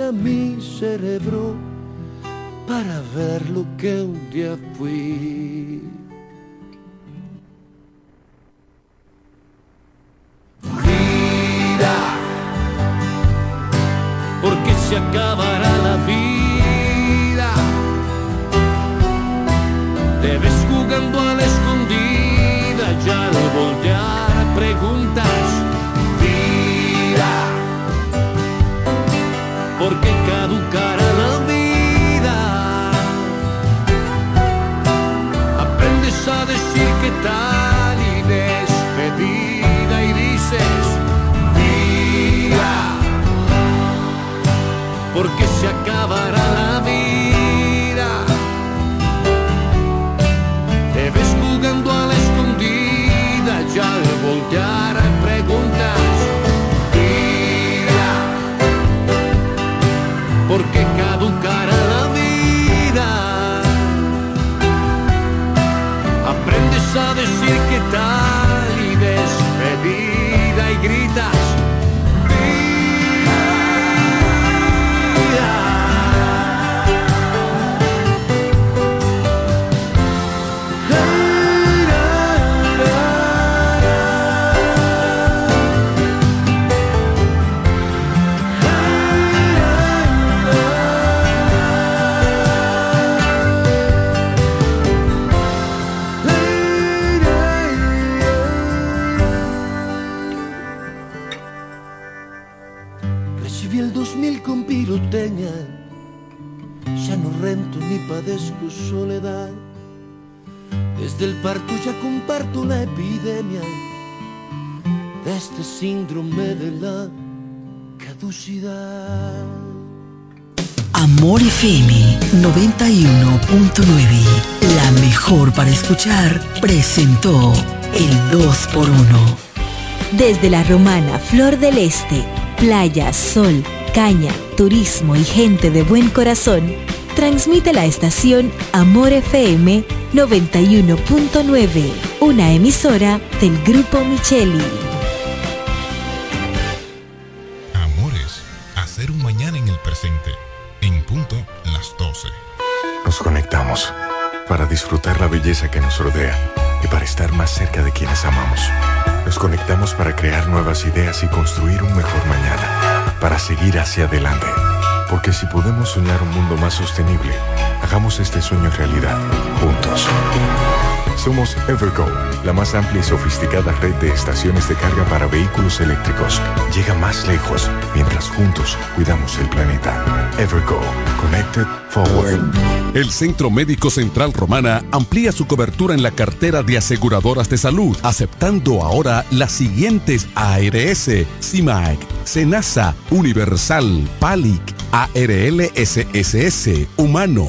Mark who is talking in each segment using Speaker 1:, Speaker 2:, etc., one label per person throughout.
Speaker 1: a mi cerebro para ver lo que un día fui. Vida, porque se acabará la vida. Te ves jugando a despedida Desde el parto ya comparto la epidemia de este síndrome de la caducidad.
Speaker 2: Amor FM 91.9, la mejor para escuchar, presentó el 2x1.
Speaker 3: Desde la romana Flor del Este, playa, sol, caña, turismo y gente de buen corazón, transmite la estación Amor FM 91.9, una emisora del Grupo Micheli.
Speaker 4: Amores, hacer un mañana en el presente. En punto las 12.
Speaker 5: Nos conectamos para disfrutar la belleza que nos rodea y para estar más cerca de quienes amamos. Nos conectamos para crear nuevas ideas y construir un mejor mañana, para seguir hacia adelante. Porque si podemos soñar un mundo más sostenible, hagamos este sueño realidad, juntos. Somos Evergo, la más amplia y sofisticada red de estaciones de carga para vehículos eléctricos. Llega más lejos mientras juntos cuidamos el planeta. Evergo, Connected Forward.
Speaker 6: El Centro Médico Central Romana amplía su cobertura en la cartera de aseguradoras de salud, aceptando ahora las siguientes ARS, CIMAC, SENASA, Universal, PALIC, ARL SSS, Humano,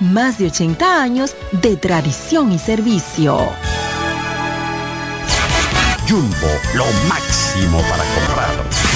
Speaker 3: más de 80 años de tradición y servicio.
Speaker 7: Jumbo, lo máximo para comprar.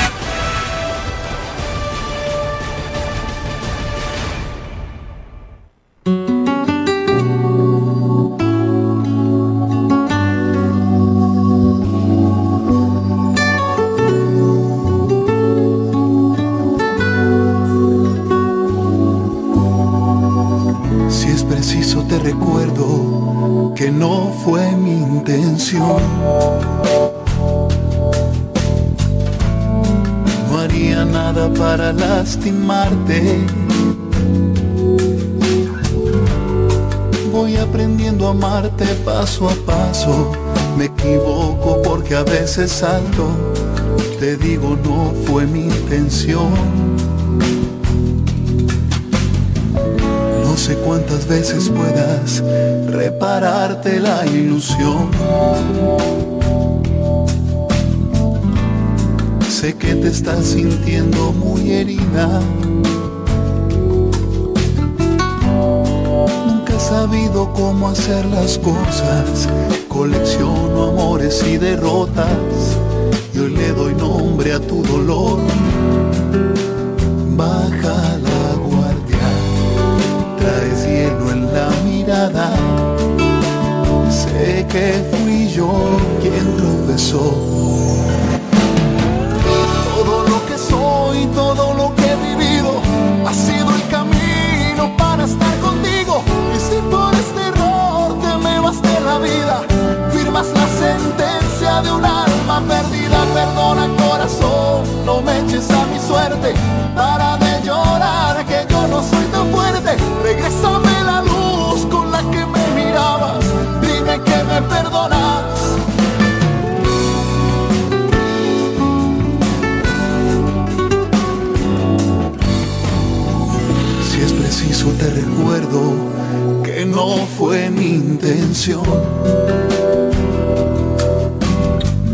Speaker 8: Lastimarte. Voy aprendiendo a amarte paso a paso. Me equivoco porque a veces salto. Te digo, no fue mi intención. No sé cuántas veces puedas repararte la ilusión Sé que te estás sintiendo muy herida. Nunca he sabido cómo hacer las cosas. Colecciono amores y derrotas. Y hoy le doy nombre a tu dolor. Baja la guardia. Traes hielo en la mirada. Sé que fui yo quien tropezó todo lo que he vivido ha sido el camino para estar contigo. Y si por este error te me vas de la vida, firmas la sentencia de un alma perdida. Perdona corazón, no me eches a mi suerte. Para de llorar que yo no soy tan fuerte. Regrésame la luz con la que me mirabas. Dime que me perdonas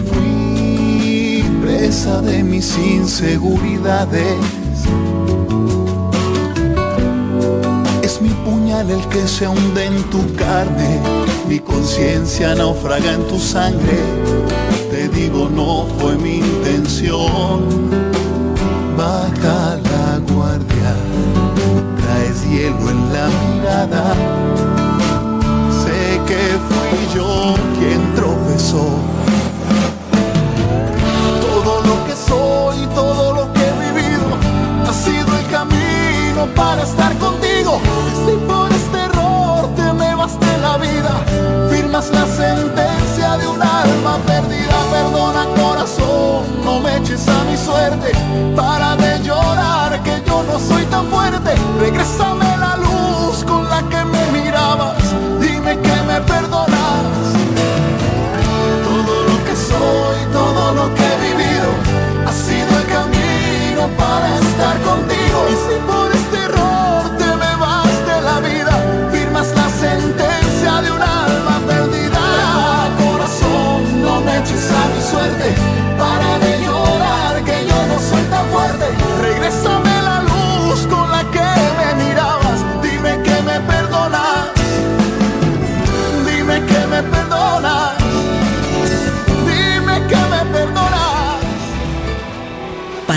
Speaker 8: Fui presa de mis inseguridades. Es mi puñal el que se hunde en tu carne, mi conciencia naufraga en tu sangre. Te digo, no fue mi intención. Baja la guardia hielo en la mirada. Que fui yo quien tropezó. Todo lo que soy, todo lo que he vivido, ha sido el camino para estar contigo. Si por este error te me vas de la vida, firmas la sentencia de un alma perdida. Perdona corazón, no me eches a mi suerte para de llorar que yo no soy tan fuerte. Regrésame la luz con la que me mirabas. Dime que me perdonas. Todo lo que soy, todo lo que he vivido, ha sido el camino para estar contigo. Y si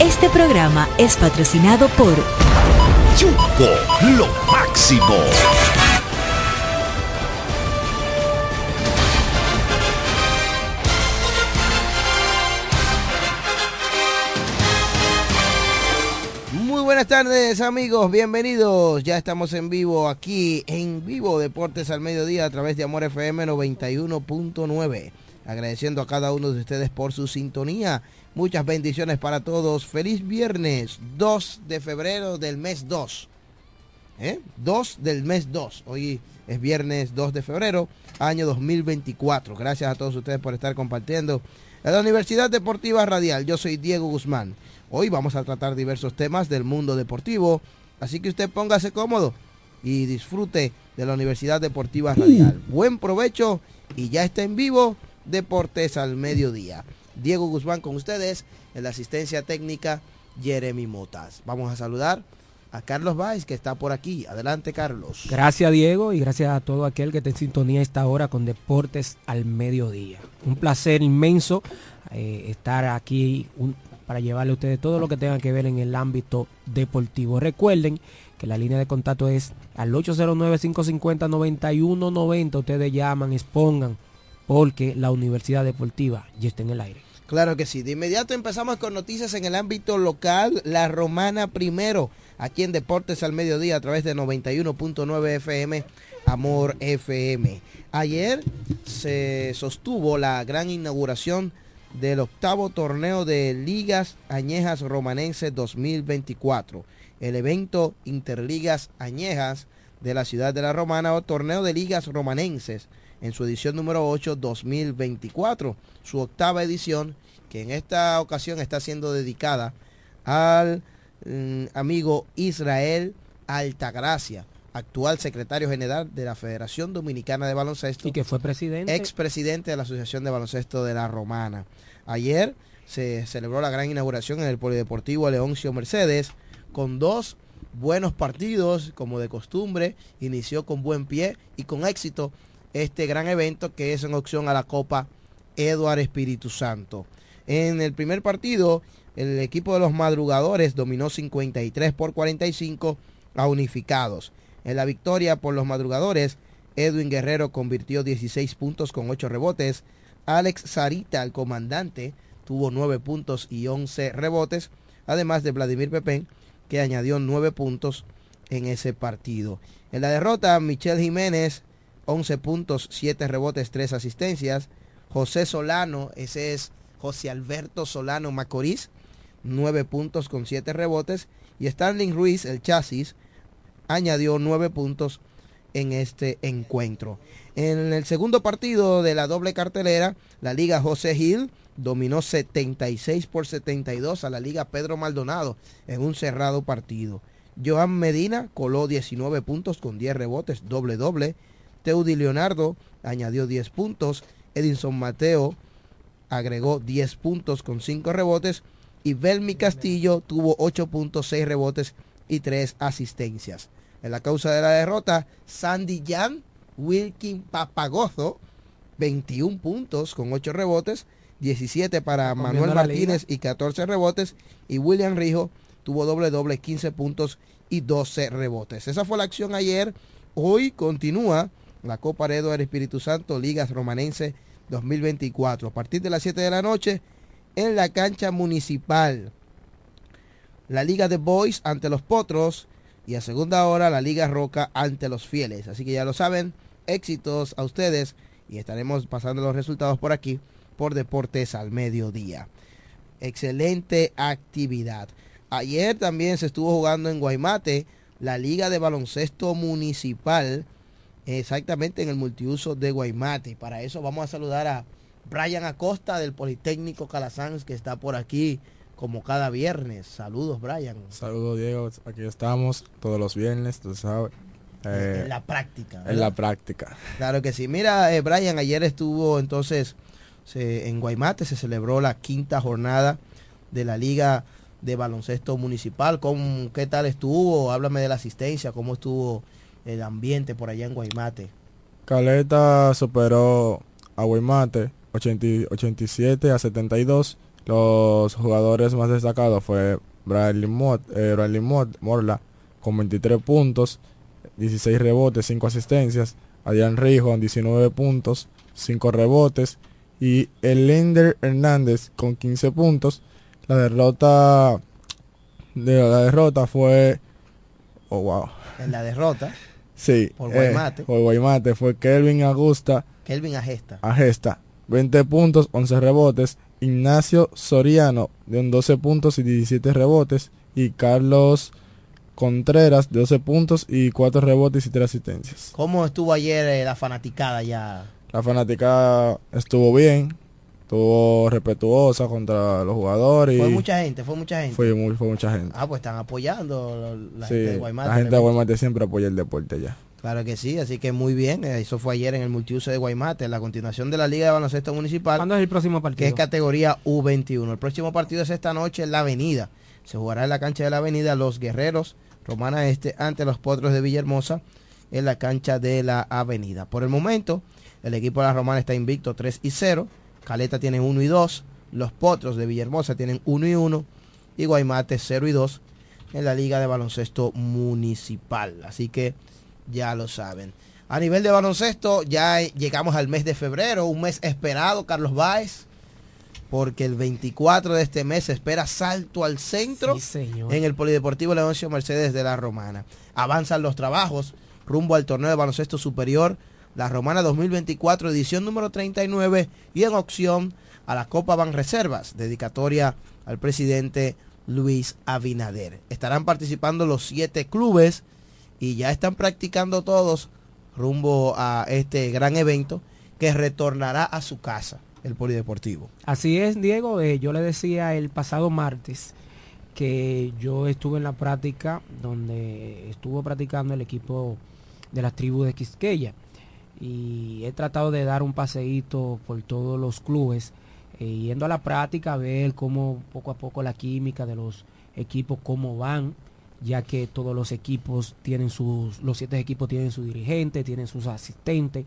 Speaker 9: Este programa es patrocinado por
Speaker 10: Yuko, lo máximo.
Speaker 11: Muy buenas tardes amigos, bienvenidos. Ya estamos en vivo aquí en vivo Deportes al Mediodía a través de Amor FM 91.9. Agradeciendo a cada uno de ustedes por su sintonía. Muchas bendiciones para todos. Feliz viernes 2 de febrero del mes 2. ¿Eh? 2 del mes 2. Hoy es viernes 2 de febrero, año 2024. Gracias a todos ustedes por estar compartiendo. En la Universidad Deportiva Radial, yo soy Diego Guzmán. Hoy vamos a tratar diversos temas del mundo deportivo, así que usted póngase cómodo y disfrute de la Universidad Deportiva Radial. Buen provecho y ya está en vivo Deportes al Mediodía. Diego Guzmán con ustedes, en la asistencia técnica Jeremy Motas. Vamos a saludar a Carlos Valls que está por aquí. Adelante Carlos.
Speaker 12: Gracias Diego y gracias a todo aquel que está en sintonía esta hora con Deportes al Mediodía. Un placer inmenso eh, estar aquí para llevarle a ustedes todo lo que tenga que ver en el ámbito deportivo. Recuerden que la línea de contacto es al 809-550-9190. Ustedes llaman, expongan, porque la Universidad Deportiva ya está en el aire.
Speaker 11: Claro que sí. De inmediato empezamos con noticias en el ámbito local. La Romana primero, aquí en Deportes al Mediodía a través de 91.9 FM, Amor FM. Ayer se sostuvo la gran inauguración del octavo torneo de Ligas Añejas Romanenses 2024. El evento Interligas Añejas de la ciudad de la Romana o torneo de Ligas Romanenses en su edición número 8 2024, su octava edición que en esta ocasión está siendo dedicada al mm, amigo Israel Altagracia, actual secretario general de la Federación Dominicana de Baloncesto.
Speaker 12: Y que fue presidente.
Speaker 11: Expresidente de la Asociación de Baloncesto de la Romana. Ayer se celebró la gran inauguración en el Polideportivo Leoncio Mercedes con dos buenos partidos, como de costumbre. Inició con buen pie y con éxito este gran evento que es en opción a la Copa Eduardo Espíritu Santo. En el primer partido, el equipo de los madrugadores dominó 53 por 45 a unificados. En la victoria por los madrugadores, Edwin Guerrero convirtió 16 puntos con 8 rebotes. Alex Sarita, el comandante, tuvo 9 puntos y 11 rebotes, además de Vladimir Pepén, que añadió 9 puntos en ese partido. En la derrota, Michelle Jiménez, 11 puntos, 7 rebotes, 3 asistencias. José Solano, ese es José Alberto Solano Macorís, 9 puntos con 7 rebotes. Y Stanley Ruiz, el chasis, añadió 9 puntos en este encuentro. En el segundo partido de la doble cartelera, la Liga José Gil dominó 76 por 72 a la Liga Pedro Maldonado en un cerrado partido. Joan Medina coló 19 puntos con 10 rebotes, doble doble. Teudi Leonardo añadió 10 puntos. Edinson Mateo agregó 10 puntos con 5 rebotes. Y Belmi Castillo tuvo 8 puntos, 6 rebotes y 3 asistencias. En la causa de la derrota, Sandy Jan Wilkin Papagozo, 21 puntos con 8 rebotes, 17 para Manuel Martínez y 14 rebotes. Y William Rijo tuvo doble doble, 15 puntos y 12 rebotes. Esa fue la acción ayer. Hoy continúa la Copa Redo del Espíritu Santo, Ligas Romanense 2024. A partir de las 7 de la noche, en la cancha municipal. La Liga de Boys ante los Potros y a segunda hora la Liga Roca ante los Fieles. Así que ya lo saben, éxitos a ustedes y estaremos pasando los resultados por aquí por Deportes al Mediodía. Excelente actividad. Ayer también se estuvo jugando en Guaymate la Liga de Baloncesto Municipal, exactamente en el multiuso de Guaymate. Para eso vamos a saludar a Brian Acosta del Politécnico Calasanz, que está por aquí como cada viernes. Saludos, Brian.
Speaker 13: Saludos, Diego. Aquí estamos todos los viernes, tú sabes.
Speaker 11: Eh, en la práctica.
Speaker 13: En la práctica.
Speaker 11: Claro que sí. Mira, eh, Brian, ayer estuvo entonces en Guaymate, se celebró la quinta jornada de la Liga de Baloncesto Municipal. ¿Cómo, ¿Qué tal estuvo? Háblame de la asistencia, cómo estuvo el ambiente por allá en Guaymate.
Speaker 13: Caleta superó a Guaymate 87 a 72 los jugadores más destacados fue Bradley, Mott, eh, Morla con 23 puntos, 16 rebotes, 5 asistencias. Adrián Rijo 19 puntos, 5 rebotes. Y Elender Hernández con 15 puntos. La derrota de la derrota fue oh wow
Speaker 11: en la derrota
Speaker 13: sí
Speaker 11: por Guaymate.
Speaker 13: eh, por Guaymate fue Kelvin Agusta.
Speaker 11: Kelvin Agesta.
Speaker 13: Agesta 20 puntos 11 rebotes. Ignacio Soriano de 12 puntos y 17 rebotes. Y Carlos Contreras de 12 puntos y 4 rebotes y 3 asistencias.
Speaker 11: ¿Cómo estuvo ayer eh, la fanaticada ya?
Speaker 13: La fanaticada estuvo bien, estuvo respetuosa contra los jugadores.
Speaker 11: Fue mucha gente, fue mucha gente.
Speaker 13: Fue, muy, fue mucha gente.
Speaker 11: Ah, pues están apoyando la gente de Guaymate.
Speaker 13: La gente de Guaymate siempre apoya el deporte ya.
Speaker 11: Claro que sí, así que muy bien. Eh, eso fue ayer en el multiuso de Guaymate, en la continuación de la Liga de Baloncesto Municipal.
Speaker 12: ¿Cuándo es el próximo partido?
Speaker 11: Que es categoría U21. El próximo partido es esta noche en la Avenida. Se jugará en la cancha de la Avenida Los Guerreros, Romana Este, ante los Potros de Villahermosa, en la cancha de la Avenida. Por el momento, el equipo de la Romana está invicto 3 y 0. Caleta tiene 1 y 2. Los Potros de Villahermosa tienen 1 y 1. Y Guaymate 0 y 2 en la Liga de Baloncesto Municipal. Así que ya lo saben. A nivel de baloncesto, ya llegamos al mes de febrero, un mes esperado, Carlos Báez, porque el 24 de este mes se espera salto al centro en el Polideportivo Leoncio Mercedes de la Romana. Avanzan los trabajos rumbo al torneo de baloncesto superior, la Romana 2024, edición número 39, y en opción a la Copa Ban Reservas, dedicatoria al presidente Luis Abinader. Estarán participando los siete clubes y ya están practicando todos rumbo a este gran evento que retornará a su casa, el Polideportivo.
Speaker 12: Así es, Diego. Eh, yo le decía el pasado martes que yo estuve en la práctica donde estuvo practicando el equipo de las tribus de Quisqueya y he tratado de dar un paseíto por todos los clubes eh, yendo a la práctica a ver cómo poco a poco la química de los equipos cómo van ya que todos los equipos tienen sus, los siete equipos tienen su dirigente, tienen sus asistentes.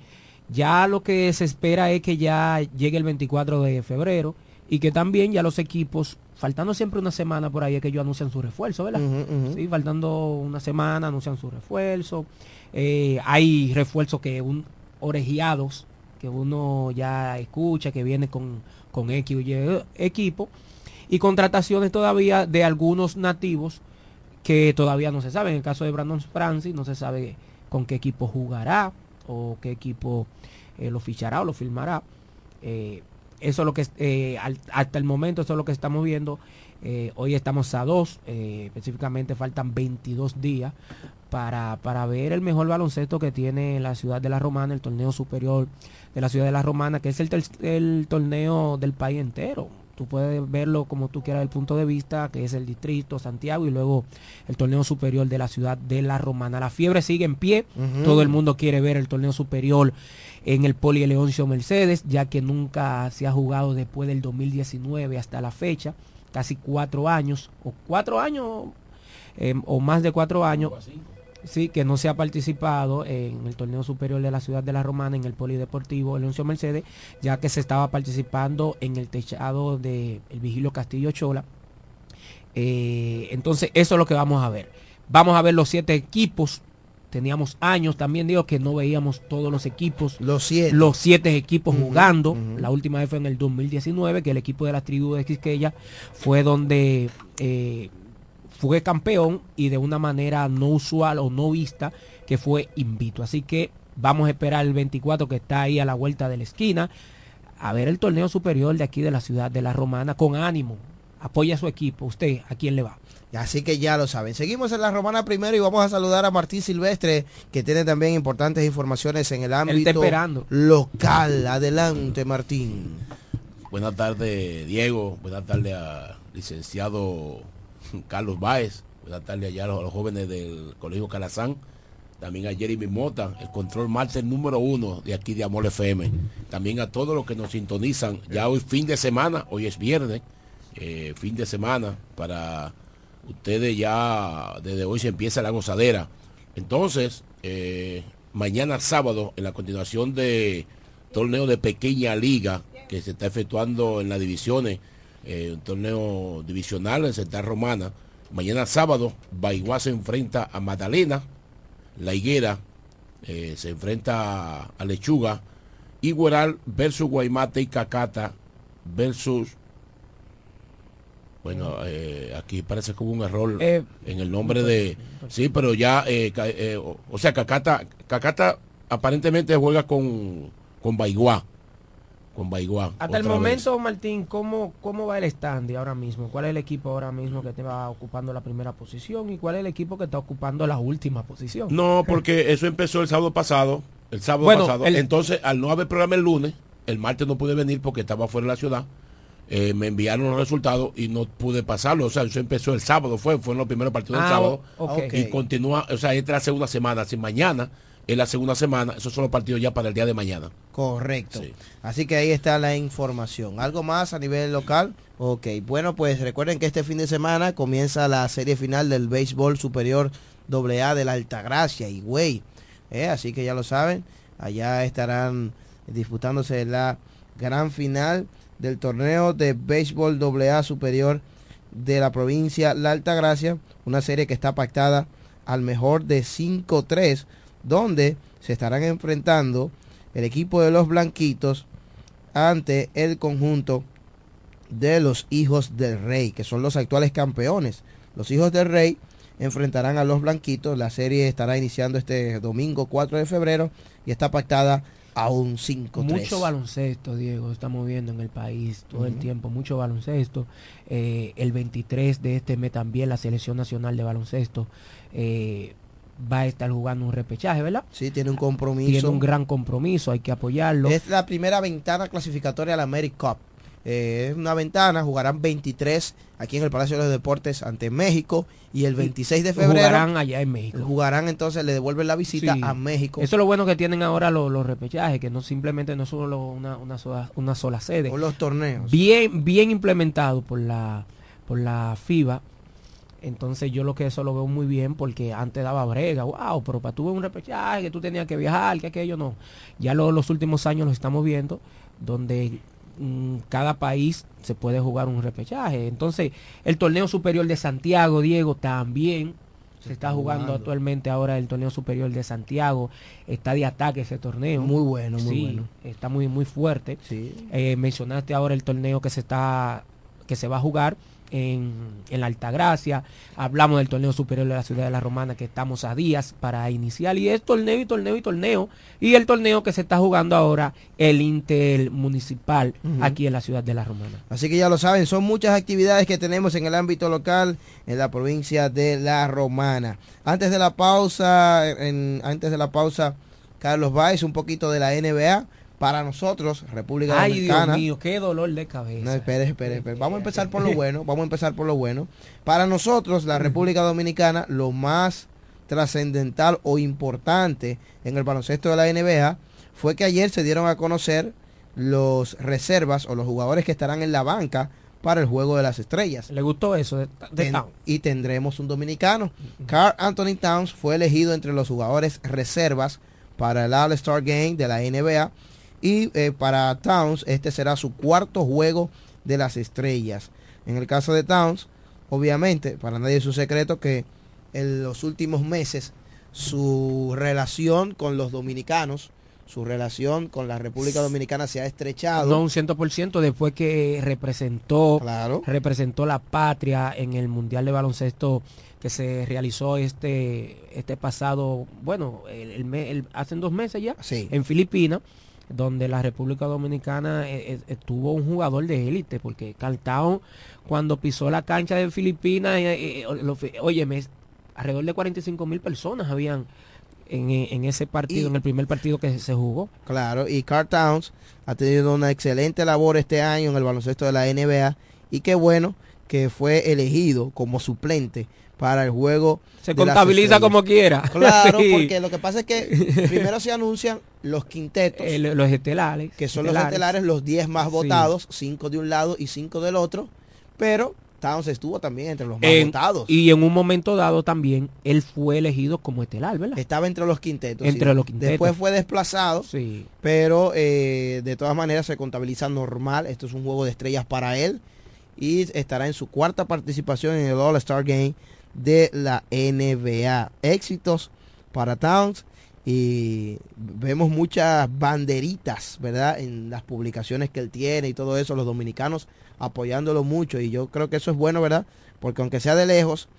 Speaker 12: Ya lo que se espera es que ya llegue el 24 de febrero y que también ya los equipos, faltando siempre una semana por ahí, es que ellos anuncian su refuerzo, ¿verdad? Sí, faltando una semana anuncian su refuerzo. Eh, hay refuerzos que un orejeados que uno ya escucha, que viene con, con X y equipo. Y contrataciones todavía de algunos nativos que todavía no se sabe. En el caso de Brandon Francis no se sabe con qué equipo jugará o qué equipo eh, lo fichará o lo firmará. Eh, eso es lo que eh, hasta el momento eso es lo que estamos viendo. hoy estamos a dos, específicamente faltan 22 días para, para ver el mejor baloncesto que tiene la ciudad de la Romana, el torneo superior de la ciudad de la Romana, que es el, el torneo del país entero Tú puedes verlo como tú quieras del punto de vista, que es el distrito, Santiago, y luego el torneo superior de la ciudad de La Romana. La fiebre sigue en pie, todo el mundo quiere ver el torneo superior en el Poli Leoncio Mercedes, ya que nunca se ha jugado después del 2019 hasta la fecha, casi cuatro años, o cuatro años, eh, o más de cuatro años sí, que no se ha participado en el torneo superior de la ciudad de la Romana, en el Polideportivo Leoncio Mercedes, ya que se estaba participando en el techado del Vigilio Castillo Chola. Eh, entonces, eso es lo que vamos a ver. Vamos a ver los siete equipos. Teníamos años también, digo, que no veíamos todos los equipos.
Speaker 11: Los siete.
Speaker 12: Los siete equipos jugando. La última vez fue en el 2019, que el equipo de la tribu de Quisqueya fue donde eh, fue campeón y de una manera no usual o no vista que fue invito. Así que vamos a esperar el 24 que está ahí a la vuelta de la esquina a ver el torneo superior de aquí de la ciudad de la Romana con ánimo. Apoya a su equipo. ¿Usted a quién le va?
Speaker 11: Así que ya lo saben. Seguimos en la Romana primero y vamos a saludar a Martín Silvestre, que tiene también importantes informaciones en el ámbito local. Adelante, Martín.
Speaker 14: Buenas tardes, Diego. Buenas tardes a licenciado Carlos Báez, buenas tardes allá a los, jóvenes del Colegio Calazán, también a Jeremy Mota, el control máster número uno de aquí de Amor FM, también a todos los que nos sintonizan, ya hoy fin de semana, hoy es viernes, eh, fin de semana, para ustedes ya desde hoy se empieza la gozadera. Entonces, eh, mañana sábado, en la continuación de torneo de pequeña liga que se está efectuando en las divisiones, eh, un torneo divisional en Central Romana. Mañana sábado, Baiguá se enfrenta a Magdalena, La Higuera eh, se enfrenta a Lechuga, Igueral versus Guaymate y Cacata versus bueno, eh, aquí parece que hubo un error en el nombre de... Sí, pero ya, o, o sea, Cacata, Cacata aparentemente juega con, con Baiguá. Con Baiguá.
Speaker 12: Hasta el
Speaker 14: vez.
Speaker 12: momento, Martín, ¿cómo, ¿cómo va el stand ahora mismo? ¿Cuál es el equipo ahora mismo que te va ocupando la primera posición y cuál es el equipo que está ocupando la última posición?
Speaker 14: No, porque eso empezó el sábado pasado. El sábado
Speaker 12: Bueno,
Speaker 14: pasado.
Speaker 12: el-
Speaker 14: Entonces, al no haber programa el lunes, el martes no pude venir porque estaba fuera de la ciudad. eh, me enviaron los resultados y no pude pasarlo. O sea, eso empezó el sábado, fue, fueron los primeros partidos
Speaker 12: Ah,
Speaker 14: del sábado.
Speaker 12: o- ok.
Speaker 14: Y continúa, o sea, esta es la segunda semana. Si mañana es la segunda semana, esos son los partidos ya para el día de mañana.
Speaker 11: Correcto. Así que ahí está la información. ¿Algo más a nivel local? Ok, bueno, pues recuerden que este fin de semana comienza la serie final del béisbol superior AA de la Altagracia y güey. Así que ya lo saben, allá estarán disputándose la gran final del torneo de béisbol AA superior de la provincia La Altagracia, una serie que está pactada al mejor de 5-3, donde se estarán enfrentando el equipo de los Blanquitos ante el conjunto de los hijos del rey, que son los actuales campeones. Los hijos del rey enfrentarán a los Blanquitos. La serie estará iniciando este domingo 4 de febrero y está pactada a un 5-3.
Speaker 12: Mucho baloncesto, Diego, estamos viendo en el país todo el tiempo, mucho baloncesto. Eh, el 23 de este mes también la Selección Nacional de Baloncesto eh, va a estar jugando un repechaje, ¿verdad?
Speaker 11: Sí, tiene un compromiso.
Speaker 12: Tiene un gran compromiso, hay que apoyarlo.
Speaker 11: Es la primera ventana clasificatoria a la America Cup. Eh, es una ventana, jugarán 23 aquí en el Palacio de los Deportes ante México y el 26 de febrero
Speaker 12: Jugarán allá en México.
Speaker 11: jugarán entonces, le devuelven la visita
Speaker 12: Sí.
Speaker 11: a México.
Speaker 12: Eso es lo bueno que tienen ahora los, los repechajes, que no simplemente no solo una, una sola, una sola sede.
Speaker 11: O los torneos.
Speaker 12: Bien, bien implementado por la, por la FIBA. Entonces yo lo que eso lo veo muy bien porque antes daba brega, wow, pero para tú ver un repechaje que tú tenías que viajar, que aquello no. Ya lo- los últimos años lo estamos viendo, donde mm, cada país se puede jugar un repechaje. Entonces el torneo superior de Santiago, Diego, también se, está jugando,
Speaker 11: jugando.
Speaker 12: actualmente ahora el torneo superior de Santiago. Está de ataque ese torneo.
Speaker 11: Muy bueno, muy
Speaker 12: Sí,
Speaker 11: bueno.
Speaker 12: Está muy, muy fuerte.
Speaker 11: Sí.
Speaker 12: Eh, mencionaste ahora el torneo que se está que se va a jugar en, en la Altagracia. Hablamos del torneo superior de la ciudad de la Romana que estamos a días para iniciar. Y es torneo y torneo y torneo. Y el torneo que se está jugando ahora, el intermunicipal,
Speaker 11: Ujú.
Speaker 12: aquí en la ciudad de la Romana.
Speaker 11: Así que ya lo saben, son muchas actividades que tenemos en el ámbito local en la provincia de La Romana. Antes de la pausa, en- antes de la pausa, Carlos Baez, un poquito de la NBA. Para nosotros, República
Speaker 12: Ay,
Speaker 11: Dominicana.
Speaker 12: Dios mío, qué dolor de cabeza.
Speaker 11: No, espere, espere, espere. Vamos a empezar por lo bueno. Vamos a empezar por lo bueno. Para nosotros, la República Dominicana, lo más trascendental o importante en el baloncesto de la NBA fue que ayer se dieron a conocer los reservas o los jugadores que estarán en la banca para el juego de las estrellas.
Speaker 12: ¿Le gustó eso de, de
Speaker 11: Ten- y tendremos un dominicano. Carl Anthony Towns fue elegido entre los jugadores reservas para el All-Star Game de la NBA. Y eh, para Towns, este será su cuarto juego de las estrellas. En el caso de Towns, obviamente, para nadie es un secreto que en los últimos meses su relación con los dominicanos, su relación con la República Dominicana se ha estrechado.
Speaker 12: No un 100% después que representó representó la patria en el Mundial de Baloncesto que se realizó este este pasado, bueno, el, el el- hace dos meses ya
Speaker 11: Sí.
Speaker 12: en Filipinas, donde la República Dominicana eh, eh, tuvo un jugador de élite porque Carltown cuando pisó la cancha de Filipinas, eh, óyeme, alrededor de 45 mil personas habían en, en ese partido,
Speaker 11: Y-
Speaker 12: en el primer partido que se jugó.
Speaker 11: Claro, y Carl Towns ha tenido una excelente labor este año en el baloncesto de la NBA y qué bueno que fue elegido como suplente para el juego.
Speaker 12: Se contabiliza como quiera.
Speaker 11: Claro, porque lo que pasa es que primero se anuncian los quintetos.
Speaker 12: los estelares.
Speaker 11: Que son los estelares, los 10 más votados, 5 de un lado y 5 del otro. Pero Towns estuvo también entre los más votados.
Speaker 12: Y en un momento dado también él fue elegido como estelar, ¿verdad?
Speaker 11: Estaba entre los quintetos.
Speaker 12: Entre los quintetos.
Speaker 11: Después fue desplazado.
Speaker 12: Sí.
Speaker 11: Pero eh, de todas maneras se contabiliza normal. Esto es un juego de estrellas para él. Y estará en su cuarta participación en el All-Star Game de la NBA. Éxitos para Towns y vemos muchas banderitas, ¿verdad? En las publicaciones que él tiene y todo eso, los dominicanos apoyándolo mucho y yo creo que eso es bueno, ¿verdad? Porque aunque sea de lejos,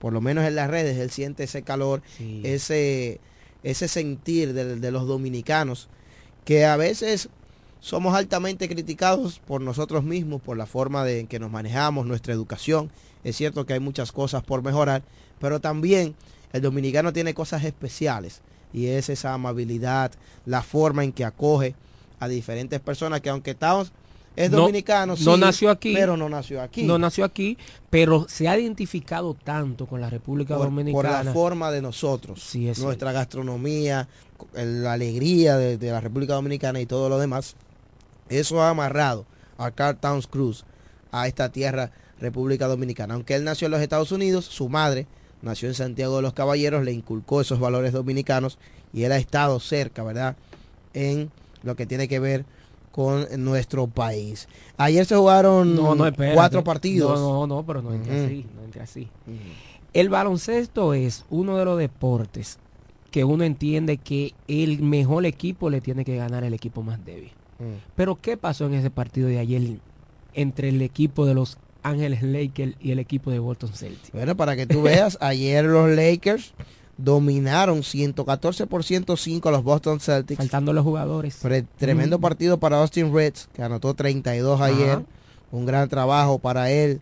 Speaker 11: por lo menos en las redes, él siente ese calor, ese, ese sentir de, de los dominicanos, que a veces somos altamente criticados por nosotros mismos, por la forma de que nos manejamos, nuestra educación. Es cierto que hay muchas cosas por mejorar, pero también el dominicano tiene cosas especiales y es esa amabilidad, la forma en que acoge a diferentes personas que aunque estamos es dominicano,
Speaker 12: no, nació aquí,
Speaker 11: pero no nació aquí.
Speaker 12: No nació aquí, pero se ha identificado tanto con la República Dominicana.
Speaker 11: Por la forma de nosotros, nuestra gastronomía, la alegría de, la República Dominicana y todo lo demás. Eso ha amarrado a Carl Towns Cruz a esta tierra República Dominicana. Aunque él nació en los Estados Unidos, su madre nació en Santiago de los Caballeros, le inculcó esos valores dominicanos y él ha estado cerca, ¿verdad? En lo que tiene que ver con nuestro país. Ayer se jugaron cuatro partidos.
Speaker 12: No, no, no, pero no entre así, no entre así. El baloncesto es uno de los deportes que uno entiende que el mejor equipo le tiene que ganar el equipo más débil. Pero ¿qué pasó en ese partido de ayer entre el equipo de los Ángeles Lakers y el equipo de Boston Celtics?
Speaker 11: Bueno, para que tú veas, ayer los Lakers dominaron 114 por 105 a los Boston Celtics.
Speaker 12: Faltando los jugadores.
Speaker 11: tremendo partido para Austin Reds, que anotó 32 ayer. Un gran trabajo para él.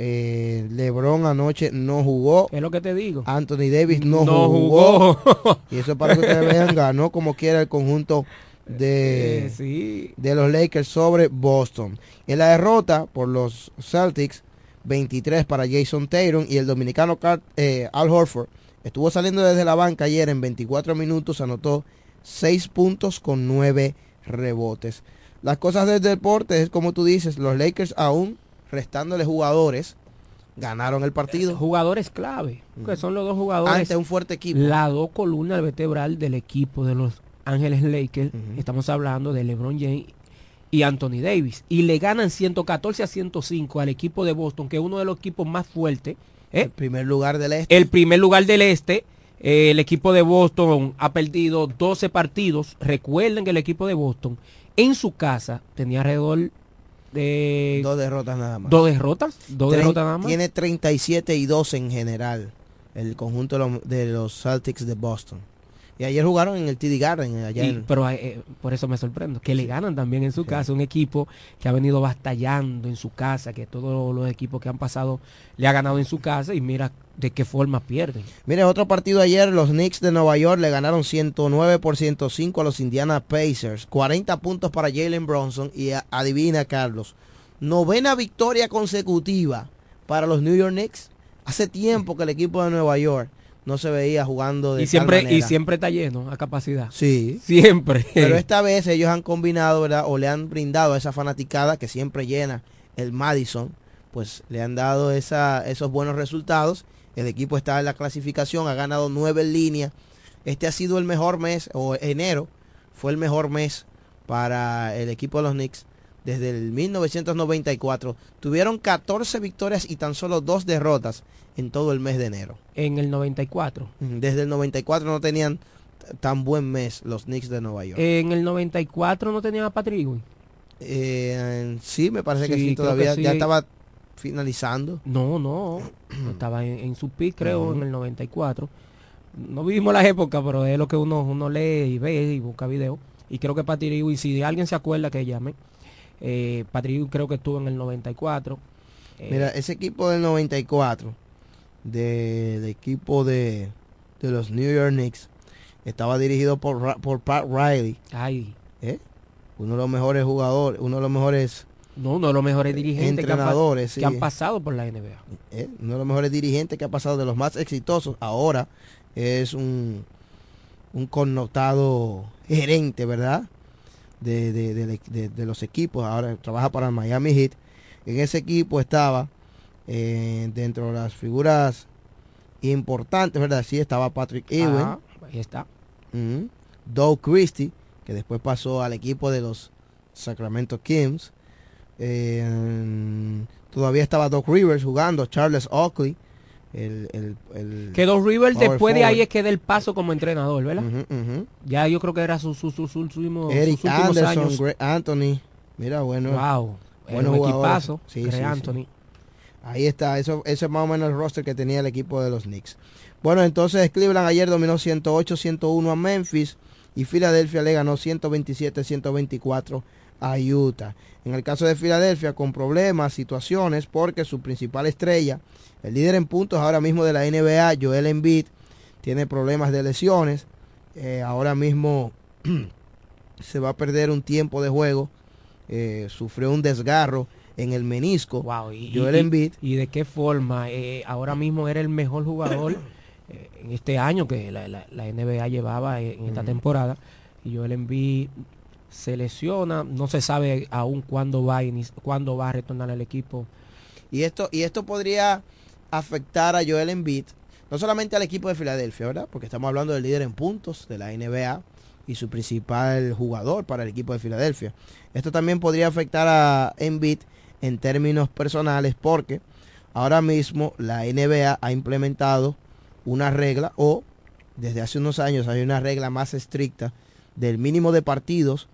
Speaker 11: Eh, LeBron anoche no jugó.
Speaker 12: Es lo que te digo.
Speaker 11: Anthony Davis no, jugó. y eso para que ustedes vean, ganó como quiera el conjunto de,
Speaker 12: eh,
Speaker 11: de los Lakers sobre Boston. En la derrota por los Celtics, 23 para Jason Tatum y el dominicano eh, Al Horford Estuvo saliendo desde la banca ayer en 24 minutos, anotó 6 puntos con 9 rebotes. Las cosas del deporte es como tú dices, los Lakers aún restándole jugadores ganaron el partido.
Speaker 12: Jugadores clave, que son los dos jugadores.
Speaker 11: Ante un fuerte equipo.
Speaker 12: La dos columnas vertebral del equipo de los Ángeles Lakers. Estamos hablando de LeBron James y Anthony Davis. Y le ganan 114 a 105 al equipo de Boston, que es uno de los equipos más fuertes
Speaker 11: ¿Eh? El primer lugar del este.
Speaker 12: El primer lugar del este. Eh, el equipo de Boston ha perdido 12 partidos. Recuerden que el equipo de Boston en su casa tenía alrededor de...
Speaker 11: Dos derrotas nada más.
Speaker 12: Dos derrotas. Dos derrotas nada más.
Speaker 11: Tiene 37 y 2 en general. El conjunto de los Celtics de Boston. Y ayer jugaron en el TD Garden. Ayer.
Speaker 12: pero eh, por eso me sorprendo. Que le ganan también en su casa. Un equipo que ha venido batallando en su casa. Que todos los equipos que han pasado le ha ganado en su casa. Y mira de qué forma pierden.
Speaker 11: Mire, otro partido ayer. Los Knicks de Nueva York le ganaron 109 por 105 a los Indiana Pacers. 40 puntos para Jalen Bronson. Y adivina, Carlos. Novena victoria consecutiva para los New York Knicks. Hace tiempo que el equipo de Nueva York no se veía jugando de
Speaker 12: y siempre y siempre está lleno a capacidad.
Speaker 11: Sí.
Speaker 12: Siempre.
Speaker 11: Pero esta vez ellos han combinado verdad o le han brindado a esa fanaticada que siempre llena el Madison pues le han dado esa, esos buenos resultados. El equipo está en la clasificación ha ganado nueve en línea este ha sido el mejor mes o enero fue el mejor mes para el equipo de los Knicks desde el 1994 tuvieron 14 victorias y tan solo dos derrotas en todo el mes de enero.
Speaker 12: En el 94.
Speaker 11: Desde el 94 no tenían tan buen mes los Knicks de Nueva York.
Speaker 12: En el 94 no tenían a Patrick
Speaker 11: eh, sí, me parece que sí, todavía ya estaba finalizando.
Speaker 12: No, no, estaba en, su pick creo en el 94. No vivimos la época, pero es lo que uno, uno lee y ve y busca video. Y creo que Patrick y si alguien se acuerda que llame. Eh, Patrick creo que estuvo en el 94.
Speaker 11: Mira, ese equipo del 94 del equipo de, de, los New York Knicks estaba dirigido por, por Pat Riley.
Speaker 12: Ay.
Speaker 11: ¿Eh? Uno de los mejores jugadores, uno de los mejores
Speaker 12: No, uno de los mejores dirigentes
Speaker 11: entrenadores
Speaker 12: que han, que han pasado por la NBA.
Speaker 11: Eh, uno de los mejores dirigentes que ha pasado, de los más exitosos. Ahora es un, un connotado gerente, ¿verdad? De, de, de- los equipos. Ahora trabaja para el Miami Heat. En ese equipo estaba eh, dentro de las figuras importantes, ¿verdad? Sí, estaba Patrick Ewing.
Speaker 12: Ajá, ahí está.
Speaker 11: Ujú. Doug Christie, que después pasó al equipo de los Sacramento Kings. Eh, todavía estaba Doc Rivers jugando, Charles Oakley. El, el, el
Speaker 12: Que Don River
Speaker 11: power
Speaker 12: después de ahí es que da el paso como entrenador, ¿verdad?
Speaker 11: Ujú.
Speaker 12: Ya yo creo que era su, su, su, su último-
Speaker 11: Eric
Speaker 12: sus últimos
Speaker 11: Anderson,
Speaker 12: años.
Speaker 11: Greg Anthony. Mira, bueno.
Speaker 12: Wow.
Speaker 11: jugadores.
Speaker 12: equipazo.
Speaker 11: Sí,
Speaker 12: Greg
Speaker 11: sí, sí.
Speaker 12: Anthony.
Speaker 11: Ahí está, eso, ese es más o menos el roster que tenía el equipo de los Knicks. Bueno, entonces Cleveland ayer dominó 108-101 a Memphis y Filadelfia le ganó 127-124 a Utah. En el caso de Filadelfia, con problemas, situaciones, porque su principal estrella, el líder en puntos ahora mismo de la NBA, Joel Embiid, tiene problemas de lesiones. Eh, ahora mismo se va a perder un tiempo de juego. Eh, sufrió un desgarro en el menisco.
Speaker 12: Y-
Speaker 11: Joel
Speaker 12: y-
Speaker 11: Embiid.
Speaker 12: Y de qué forma. Eh, ahora mismo era el mejor jugador eh, en este año que la, la- la NBA llevaba en, esta temporada. Y Joel Embiid se lesiona. No se sabe aún cuándo va, a cuándo va a retornar al equipo.
Speaker 11: Y esto, y esto podría afectar a Joel Embiid, no solamente al equipo de Filadelfia, ¿verdad? Porque estamos hablando del líder en puntos de la NBA y su principal jugador para el equipo de Filadelfia. Esto también podría afectar a Embiid en términos personales porque ahora mismo la NBA ha implementado una regla o desde hace unos años hay una regla más estricta del mínimo de partidos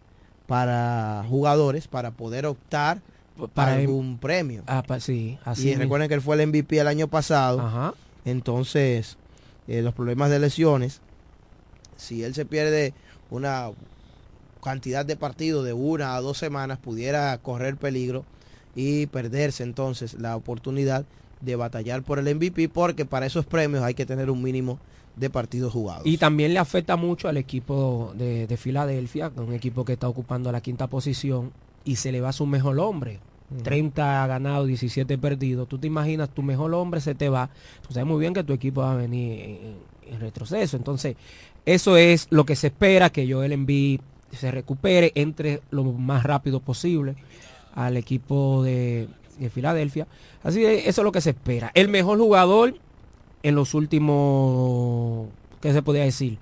Speaker 11: para jugadores para poder optar para
Speaker 12: para
Speaker 11: algún premio.
Speaker 12: Ah, pa- sí, así
Speaker 11: y recuerden que él fue el MVP el año pasado.
Speaker 12: Ajá.
Speaker 11: Entonces, eh, los problemas de lesiones, si él se pierde una cantidad de partidos de una a dos semanas, pudiera correr peligro y perderse entonces la oportunidad de batallar por el MVP, porque para esos premios hay que tener un mínimo de partidos jugados.
Speaker 12: Y también le afecta mucho al equipo de, de Filadelfia, un equipo que está ocupando la quinta posición y se le va su mejor hombre.
Speaker 11: Ujú.
Speaker 12: 30 ganados, 17 perdidos. Tú te imaginas, tu mejor hombre se te va. Tú sabes muy bien que tu equipo va a venir en, en retroceso. Entonces, eso es lo que se espera, que Joel Embiid se recupere, entre lo más rápido posible al equipo de, de Filadelfia. Así que eso es lo que se espera. El mejor jugador en los últimos, ¿qué se podría decir?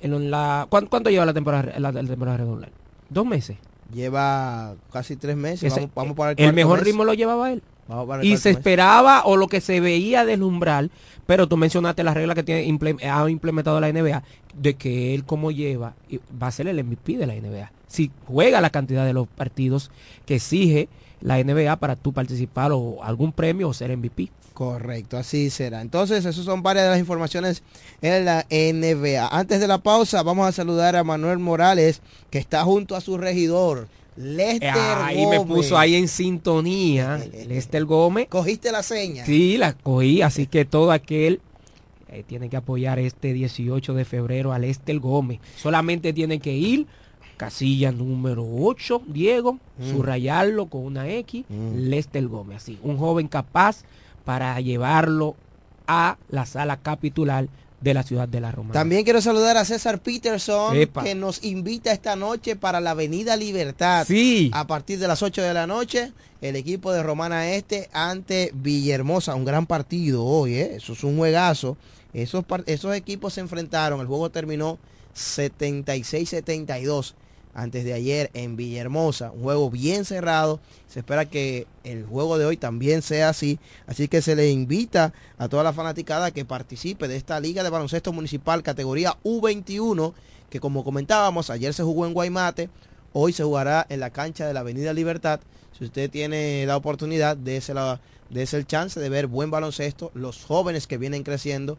Speaker 12: En la, ¿cuánto, cuánto lleva la temporada, la, la temporada regular? ¿Dos meses?
Speaker 11: Lleva casi tres meses.
Speaker 12: Ese-
Speaker 11: vamos, vamos para el,
Speaker 12: el mejor
Speaker 11: mes.
Speaker 12: ritmo lo llevaba él.
Speaker 11: Vamos
Speaker 12: Y se
Speaker 11: mes.
Speaker 12: esperaba o lo que se veía deslumbrar, pero tú mencionaste la regla que tiene ha implementado la NBA, de que él como lleva, y va a ser el MVP de la NBA. Si juega la cantidad de los partidos que exige la NBA para tú participar o algún premio o ser MVP.
Speaker 11: Correcto, así será. Entonces, esas son varias de las informaciones en la NBA. Antes de la pausa, vamos a saludar a Manuel Morales, que está junto a su regidor, Lester
Speaker 12: Ahí me puso ahí en sintonía Lester Gómez.
Speaker 11: ¿Cogiste la seña?
Speaker 12: Sí, la cogí, así que todo aquel eh, tiene que apoyar este 18 de febrero a Lester Gómez. Solamente tiene que ir, casilla número 8, Diego,
Speaker 11: Mm.
Speaker 12: subrayarlo con una X,
Speaker 11: Mm.
Speaker 12: Lester Gómez, así, un joven capaz para llevarlo a la sala capitular de la ciudad de la Romana.
Speaker 11: También quiero saludar a César Peterson,
Speaker 12: Epa.
Speaker 11: que nos invita esta noche para la Avenida Libertad.
Speaker 12: Sí.
Speaker 11: A partir de las 8 de la noche, el equipo de Romana Este ante Villahermosa. Un gran partido hoy, ¿eh? Eso es un juegazo. Esos equipos se enfrentaron. El juego terminó 76-72 antes de ayer en Villahermosa. Un juego bien cerrado. Se espera que el juego de hoy también sea así. Así que se le invita a toda la fanaticada que participe de esta Liga de Baloncesto Municipal categoría U21, que como comentábamos, ayer se jugó en Guaymate, hoy se jugará en la cancha de la Avenida Libertad. Si usted tiene la oportunidad, dése, la, el chance de ver buen baloncesto, los jóvenes que vienen creciendo,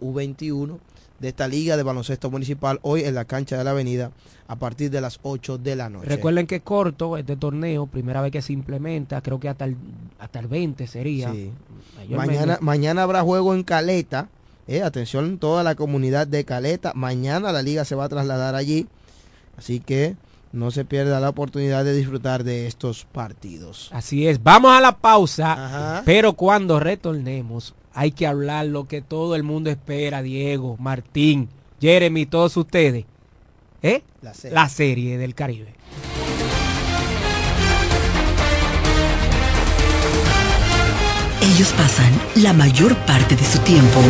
Speaker 11: U21, de esta Liga de Baloncesto Municipal, hoy en la cancha de la Avenida, a partir de las 8 de la noche.
Speaker 12: Recuerden que es corto este torneo, primera vez que se implementa, creo que hasta el, hasta el 20 sería.
Speaker 11: Sí. Mañana, mañana habrá juego en Caleta. eh, atención toda la comunidad de Caleta. Mañana la liga se va a trasladar allí. Así que no se pierda la oportunidad de disfrutar de estos partidos.
Speaker 12: Así es, vamos a la pausa, pero cuando retornemos hay que hablar lo que todo el mundo espera, Diego, Martín, Jeremy, todos ustedes. ¿Eh? La serie, la serie del Caribe.
Speaker 2: Ellos pasan la mayor parte de su tiempo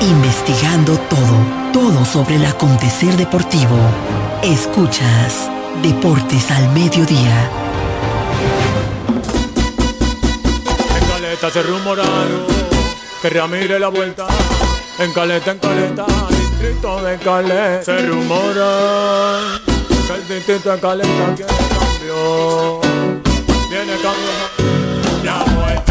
Speaker 2: investigando todo, todo sobre el acontecer deportivo. Escuchas Deportes al Mediodía.
Speaker 15: En Caleta se rumoraron que Ramírez la vuelta. En Caleta, en Caleta, distrito de Caleta. Se rumora que el distrito de Caleta quiere cambio. Viene cambio. Ya vuelta.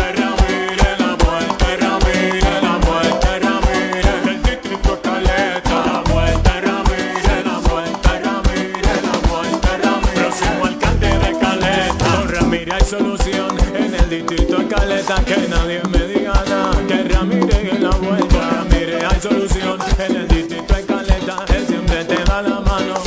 Speaker 15: solución en el distrito de Caleta que nadie me en el distrito de Caleta él siempre te da la mano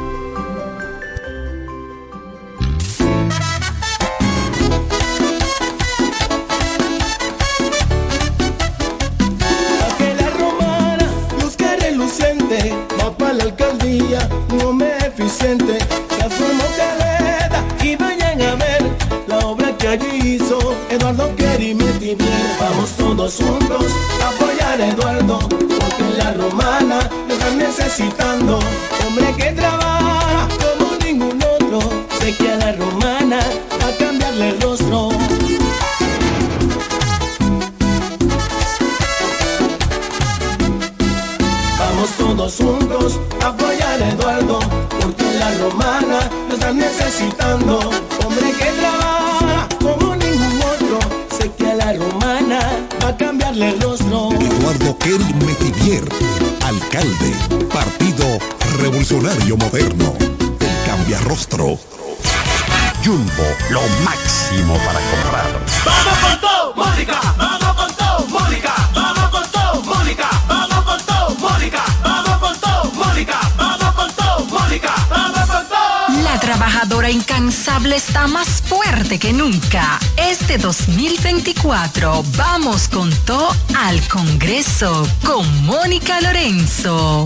Speaker 16: Juntos
Speaker 10: alcalde, Partido Revolucionario Moderno, el cambia rostro. Jumbo, lo máximo para comprar.
Speaker 16: Vamos con todo, Mónica, vamos
Speaker 3: incansable está más fuerte que nunca. Este 2024 vamos con todo al Congreso con Mónica Lorenzo.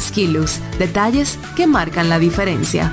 Speaker 17: Skilus, detalles que marcan la diferencia.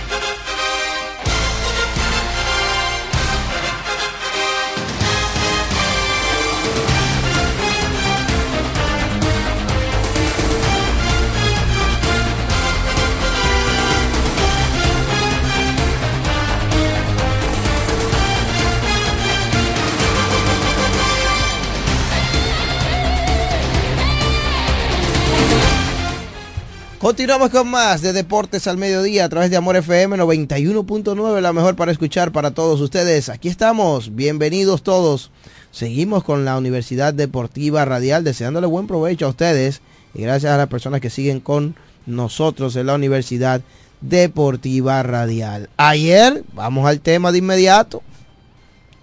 Speaker 11: Continuamos con más de Deportes al Mediodía a través de Amor FM 91.9, la mejor para escuchar para todos ustedes. Aquí estamos, bienvenidos todos. Seguimos con la Universidad Deportiva Radial, deseándole buen provecho a ustedes y gracias a las personas que siguen con nosotros en la Universidad Deportiva Radial. Ayer, vamos al tema de inmediato.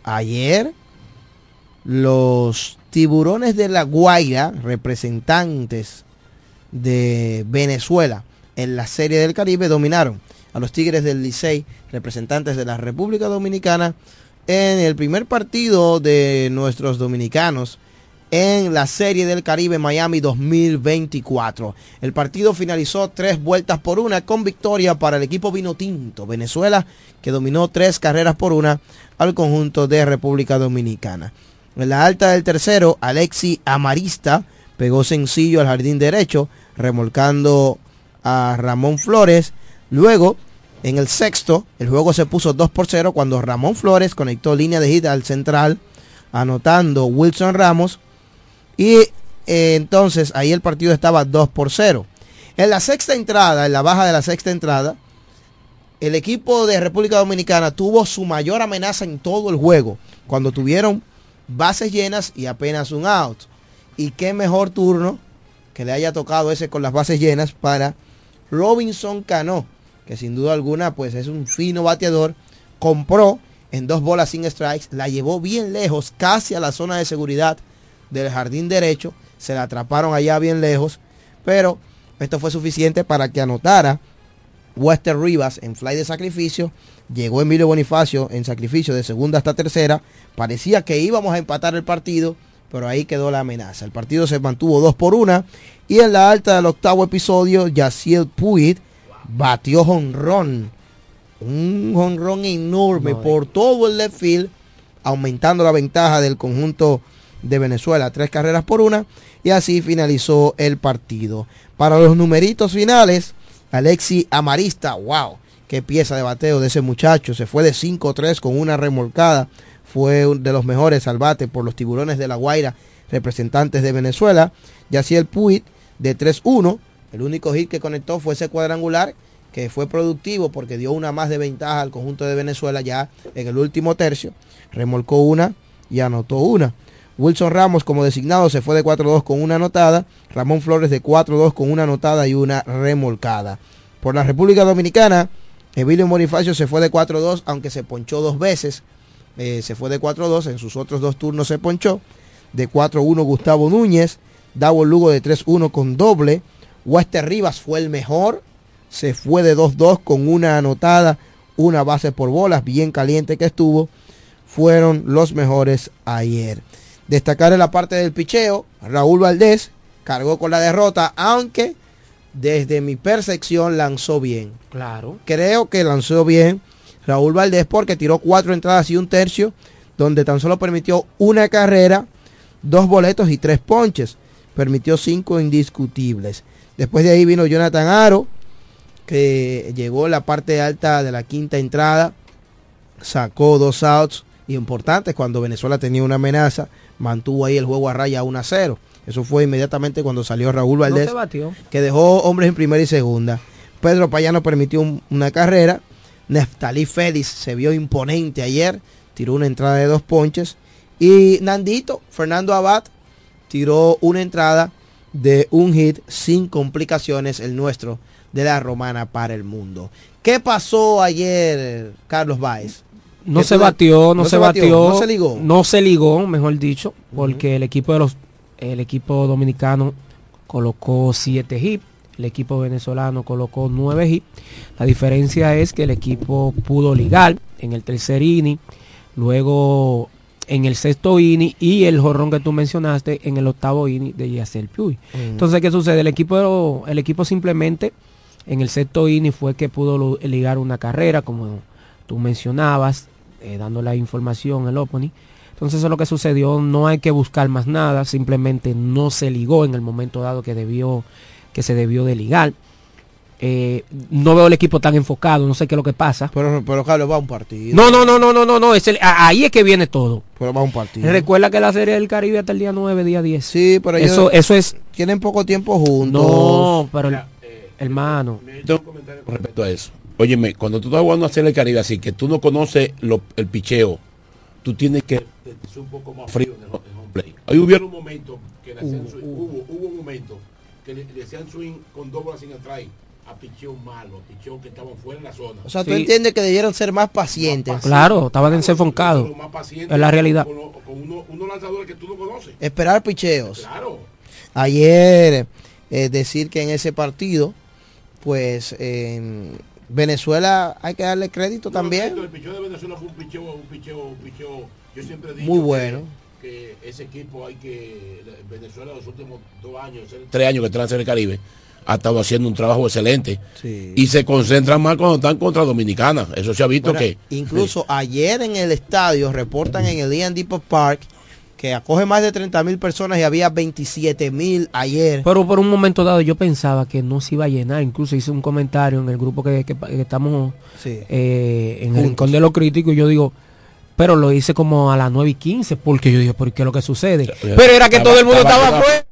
Speaker 11: Ayer, los tiburones de la Guaira, representantes de Venezuela en la Serie del Caribe dominaron a los Tigres del Licey, representantes de la República Dominicana, en el primer partido de nuestros dominicanos en la Serie del Caribe Miami 2024. El partido finalizó tres vueltas por una con victoria para el equipo vino tinto Venezuela, que dominó tres carreras por una al conjunto de República Dominicana. En la alta del tercero, Alexi Amarista pegó sencillo al jardín derecho, remolcando a Ramón Flores. Luego, en el sexto, el juego se puso 2 por 0 cuando Ramón Flores conectó línea de hit al central, anotando Wilson Ramos. Y eh, entonces ahí el partido estaba 2 por 0. En la sexta entrada, en la baja de la sexta entrada, el equipo de República Dominicana tuvo su mayor amenaza en todo el juego, cuando tuvieron bases llenas y apenas un out. Y qué mejor turno que le haya tocado ese con las bases llenas para Robinson Cano, que sin duda alguna pues es un fino bateador, compró en dos bolas sin strikes, la llevó bien lejos, casi a la zona de seguridad del jardín derecho, se la atraparon allá bien lejos, pero esto fue suficiente para que anotara Wester Rivas en fly de sacrificio, llegó Emilio Bonifacio en sacrificio de segunda hasta tercera, parecía que íbamos a empatar el partido, pero ahí quedó la amenaza. El partido se mantuvo 2 por 1 y en la alta del octavo episodio, Yaciel Puig batió jonrón. Un jonrón enorme por todo el left field, aumentando la ventaja del conjunto de Venezuela, tres carreras por una, y así finalizó el partido. Para los numeritos finales, Alexi Amarista, wow, qué pieza de bateo de ese muchacho, se fue de 5-3 con una remolcada fue de los mejores al bate por los tiburones de la Guaira, representantes de Venezuela. Yaciel Puig de 3-1. El único hit que conectó fue ese cuadrangular, que fue productivo porque dio una más de ventaja al conjunto de Venezuela ya en el último tercio. Remolcó una y anotó una. Wilson Ramos como designado se fue de 4-2 con una anotada. Ramón Flores de 4-2 con una anotada y una remolcada. Por la República Dominicana, Emilio Bonifacio se fue de 4-2 aunque se ponchó dos veces eh, se fue de 4-2, en sus otros dos turnos se ponchó. De 4-1 Gustavo Núñez, Davo Lugo de 3-1 con doble. Wester Rivas fue el mejor, se fue de 2-2 con una anotada, una base por bolas, bien caliente que estuvo. Fueron los mejores ayer. Destacar en la parte del picheo, Raúl Valdés cargó con la derrota, aunque desde mi percepción lanzó bien.
Speaker 12: Claro.
Speaker 11: Creo que lanzó bien Raúl Valdés porque tiró cuatro entradas y un tercio, donde tan solo permitió una carrera, dos boletos y tres ponches. Permitió cinco indiscutibles. Después de ahí vino Jonathan Aro, que llegó a la parte alta de la quinta entrada, sacó dos outs importantes cuando Venezuela tenía una amenaza, mantuvo ahí el juego a raya 1 a 0. Eso fue inmediatamente cuando salió Raúl Valdés, que dejó hombres en primera y segunda. Pedro Payano permitió una carrera Neftalí Félix se vio imponente ayer, tiró una entrada de dos ponches. Y Nandito, Fernando Abad, tiró una entrada de un hit sin complicaciones, el nuestro de la romana para el mundo. ¿Qué pasó ayer, Carlos Báez?
Speaker 12: No se batió, no, se batió,
Speaker 11: no se ligó.
Speaker 12: no se ligó, mejor dicho, porque el equipo de los, el equipo dominicano colocó siete hits, el equipo venezolano colocó nueve hits. La diferencia es que el equipo pudo ligar en el tercer inning, luego en el sexto inning y el jorrón que tú mencionaste en el octavo inning de Yacel Puy.
Speaker 11: Mm.
Speaker 12: Entonces, ¿qué sucede? El equipo, el equipo simplemente en el sexto inning fue que pudo ligar una carrera, como tú mencionabas, eh, dando la información, el opening. Entonces eso es lo que sucedió, no hay que buscar más nada, simplemente no se ligó en el momento dado que debió, que se debió de ligar. Eh, no veo el equipo tan enfocado, no sé qué es lo que pasa.
Speaker 11: Pero, pero Carlos va a un partido.
Speaker 12: No, no, no, no, no, no, no, es el- ahí es que viene todo.
Speaker 11: Pero va a un partido.
Speaker 12: Recuerda que la serie del Caribe hasta el día 9, día 10.
Speaker 11: Sí, pero ellos
Speaker 12: eso, eso es.
Speaker 11: Tienen poco tiempo juntos.
Speaker 12: No, pero el- hermano.
Speaker 14: Tengo un comentario con respecto a eso. Óyeme, cuando tú estás jugando a hacer el Caribe así, que tú no conoces lo- el picheo, tú tienes que ser un poco más frío en el, home- en el play. Ahí hubiera un momento que le hacían swing, hubo, hubo un momento que le, le hacían swing con doble sin atrás a picheo malo, a picheo que estaban fuera de la zona.
Speaker 11: O sea, tú entiendes que debieron ser más pacientes.
Speaker 12: Claro, estaban desenfocados. Es la realidad.
Speaker 14: Con uno- unos lanzadores que tú no conoces.
Speaker 11: Esperar picheos.
Speaker 14: Claro.
Speaker 11: Ayer, eh, decir que en ese partido, pues en Venezuela hay que darle crédito también.
Speaker 14: El picheo de Venezuela fue un picheo, un picheo, un picheo. Yo siempre dicho
Speaker 11: Muy bueno.
Speaker 14: Que, ese equipo hay que. Venezuela los últimos dos años, tres años que están en el Caribe, ha estado haciendo un trabajo excelente. Y se concentran más cuando están contra Dominicana. Eso se ha visto
Speaker 11: Bueno,
Speaker 14: que.
Speaker 11: Incluso ayer en el estadio reportan en el Ian Depot Park que acoge más de 30 mil personas y había 27 mil ayer.
Speaker 12: Pero por un momento dado yo pensaba que no se iba a llenar. Incluso hice un comentario en el grupo que, que- que estamos
Speaker 11: Sí.
Speaker 12: eh, en el rincón de los críticos. Y yo digo, pero lo hice como a las 9 y 15 porque yo dije, ¿por qué es lo que sucede? Pero era que
Speaker 14: Estaba-
Speaker 12: todo el mundo
Speaker 14: estaba-
Speaker 12: estaba afuera.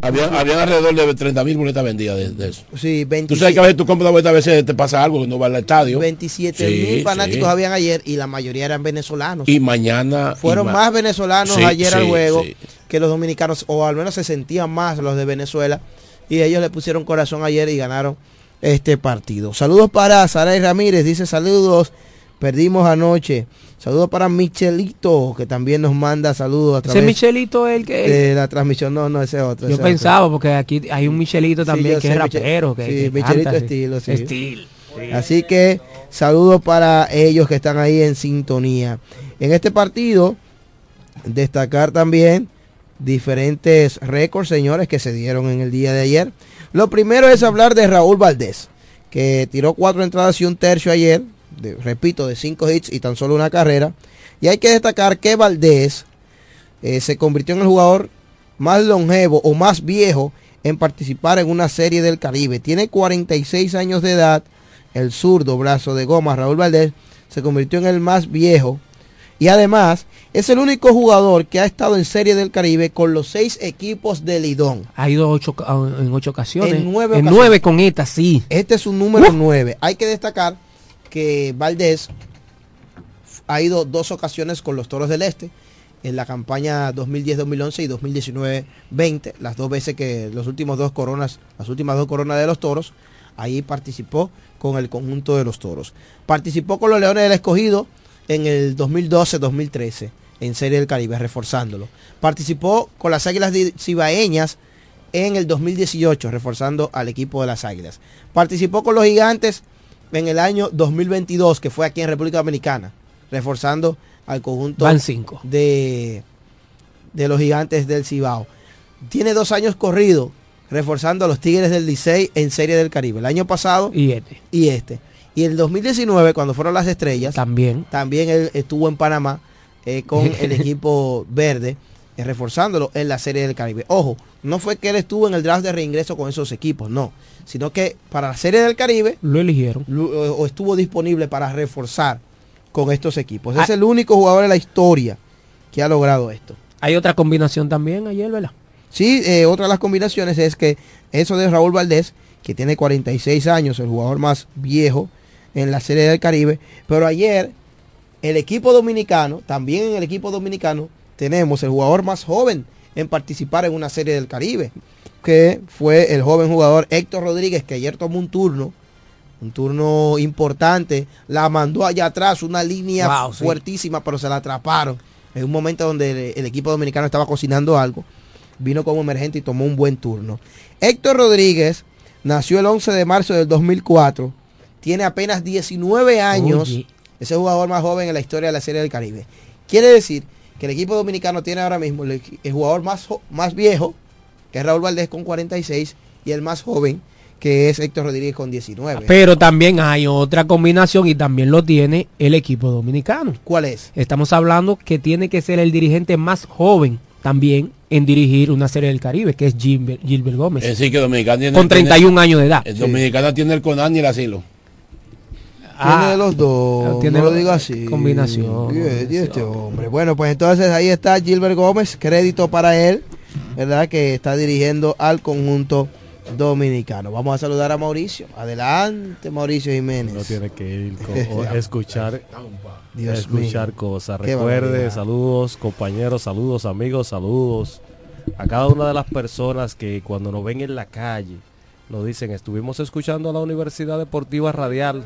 Speaker 14: Había, había alrededor de 30 mil boletas vendidas de, de eso.
Speaker 11: Sí,
Speaker 14: Tú
Speaker 11: 27
Speaker 14: sabes que a veces tú compras boleta, a veces te pasa algo que no va al estadio.
Speaker 11: 27
Speaker 14: Sí,
Speaker 11: mil fanáticos
Speaker 14: sí.
Speaker 11: habían ayer y la mayoría eran venezolanos.
Speaker 14: Y mañana.
Speaker 11: Fueron
Speaker 14: y ma-
Speaker 11: más venezolanos
Speaker 14: Sí,
Speaker 11: ayer al juego
Speaker 14: sí.
Speaker 11: que los dominicanos, o al menos se sentían más los de Venezuela. Y ellos le pusieron corazón ayer y ganaron este partido. Saludos para Saray Ramírez, dice saludos, perdimos anoche. Saludos para Michelito, que también nos manda saludos a
Speaker 12: Ese
Speaker 11: través
Speaker 12: Michelito es el que...
Speaker 11: de la transmisión. No, no, ese otro.
Speaker 12: yo
Speaker 11: ese
Speaker 12: pensaba, porque aquí hay un Michelito también que es
Speaker 11: Michel-
Speaker 12: rapero. Que,
Speaker 11: sí,
Speaker 12: que
Speaker 11: Michelito
Speaker 12: canta, sí.
Speaker 11: estilo, sí.
Speaker 12: Estilo.
Speaker 11: Así que saludos para ellos que están ahí en sintonía. En este partido, destacar también diferentes récords, señores, que se dieron en el día de ayer. Lo primero es hablar de Raúl Valdés, que tiró cuatro entradas y un tercio ayer, repito, de cinco hits y tan solo una carrera. Y hay que destacar que Valdés eh, se convirtió en el jugador más longevo o más viejo en participar en una serie del Caribe. Tiene 46 años de edad. El zurdo brazo de goma Raúl Valdés se convirtió en el más viejo. Y además es el único jugador que ha estado en serie del Caribe con los seis equipos de Lidón.
Speaker 12: Ha ido ocho, ca- en ocho ocasiones.
Speaker 11: En nueve
Speaker 12: En
Speaker 11: ocasiones.
Speaker 12: nueve con esta, sí.
Speaker 11: Este es un número 9. Hay que destacar que Valdés ha ido dos ocasiones con los Toros del Este en la campaña 2010-2011 y 2019-20, las dos veces que los últimos dos coronas, las últimas dos coronas de los Toros, ahí participó con el conjunto de los Toros. Participó con los Leones del Escogido en el 2012-2013 en Serie del Caribe, reforzándolo. Participó con las Águilas Cibaeñas en el 2018, reforzando al equipo de las Águilas. Participó con los Gigantes en el año 2022, que fue aquí en República Dominicana, reforzando al conjunto
Speaker 12: Van cinco.
Speaker 11: de, de los Gigantes del Cibao. Tiene dos años corrido, reforzando a los Tigres del Licey en Serie del Caribe. El año pasado
Speaker 12: Y este.
Speaker 11: y este. Y el 2019, cuando fueron las estrellas,
Speaker 12: También.
Speaker 11: también él estuvo en Panamá eh, con el equipo verde, eh, reforzándolo en la Serie del Caribe. Ojo, no fue que él estuvo en el draft de reingreso con esos equipos, no. Sino que para la Serie del Caribe
Speaker 12: Lo eligieron.
Speaker 11: lo- o estuvo disponible para reforzar con estos equipos. Es
Speaker 12: Ah.
Speaker 11: el único jugador en la historia que ha logrado esto.
Speaker 12: Hay otra combinación también ayer, ¿verdad?
Speaker 11: Sí, eh, otra de las combinaciones es que eso de Raúl Valdés, que tiene 46 años, el jugador más viejo en la Serie del Caribe, pero ayer el equipo dominicano, también en el equipo dominicano, tenemos el jugador más joven en participar en una serie del Caribe, que fue el joven jugador Héctor Rodríguez, que ayer tomó un turno, un turno importante, la mandó allá atrás, una línea
Speaker 12: Wow, sí.
Speaker 11: fuertísima, pero se la atraparon. En un momento donde el, el equipo dominicano estaba cocinando algo, vino como emergente y tomó un buen turno. Héctor Rodríguez nació el 11 de marzo del 2004, tiene apenas 19 años,
Speaker 12: Oye.
Speaker 11: es el jugador más joven en la historia de la Serie del Caribe. Quiere decir que el equipo dominicano tiene ahora mismo el, jugador más, más viejo, que es Raúl Valdés con 46, y el más joven, que es Héctor Rodríguez con 19.
Speaker 12: Pero también hay otra combinación y también lo tiene el equipo dominicano.
Speaker 11: ¿Cuál es?
Speaker 12: Estamos hablando que tiene que ser el dirigente más joven también en dirigir una serie del Caribe, que es Gilbert, Gilbert Gómez.
Speaker 14: Es decir, que Dominicana tiene...
Speaker 12: Con 31 años de edad.
Speaker 14: El Dominicana tiene el Conan y el asilo.
Speaker 11: Tiene de los dos,
Speaker 12: tiene
Speaker 11: no lo digo así.
Speaker 12: combinación,
Speaker 11: y este hombre. Bueno, pues entonces ahí está Gilbert Gómez, crédito para él, ¿verdad? Que está dirigiendo al conjunto dominicano. Vamos a saludar a Mauricio. Adelante, Mauricio Jiménez.
Speaker 18: No tiene que ir escuchar,
Speaker 11: Dios
Speaker 18: escuchar
Speaker 11: mío.
Speaker 18: cosas. Recuerde, saludos compañeros, saludos amigos, saludos a cada una de las personas que cuando nos ven en la calle nos dicen, estuvimos escuchando a la Universidad Deportiva Radial,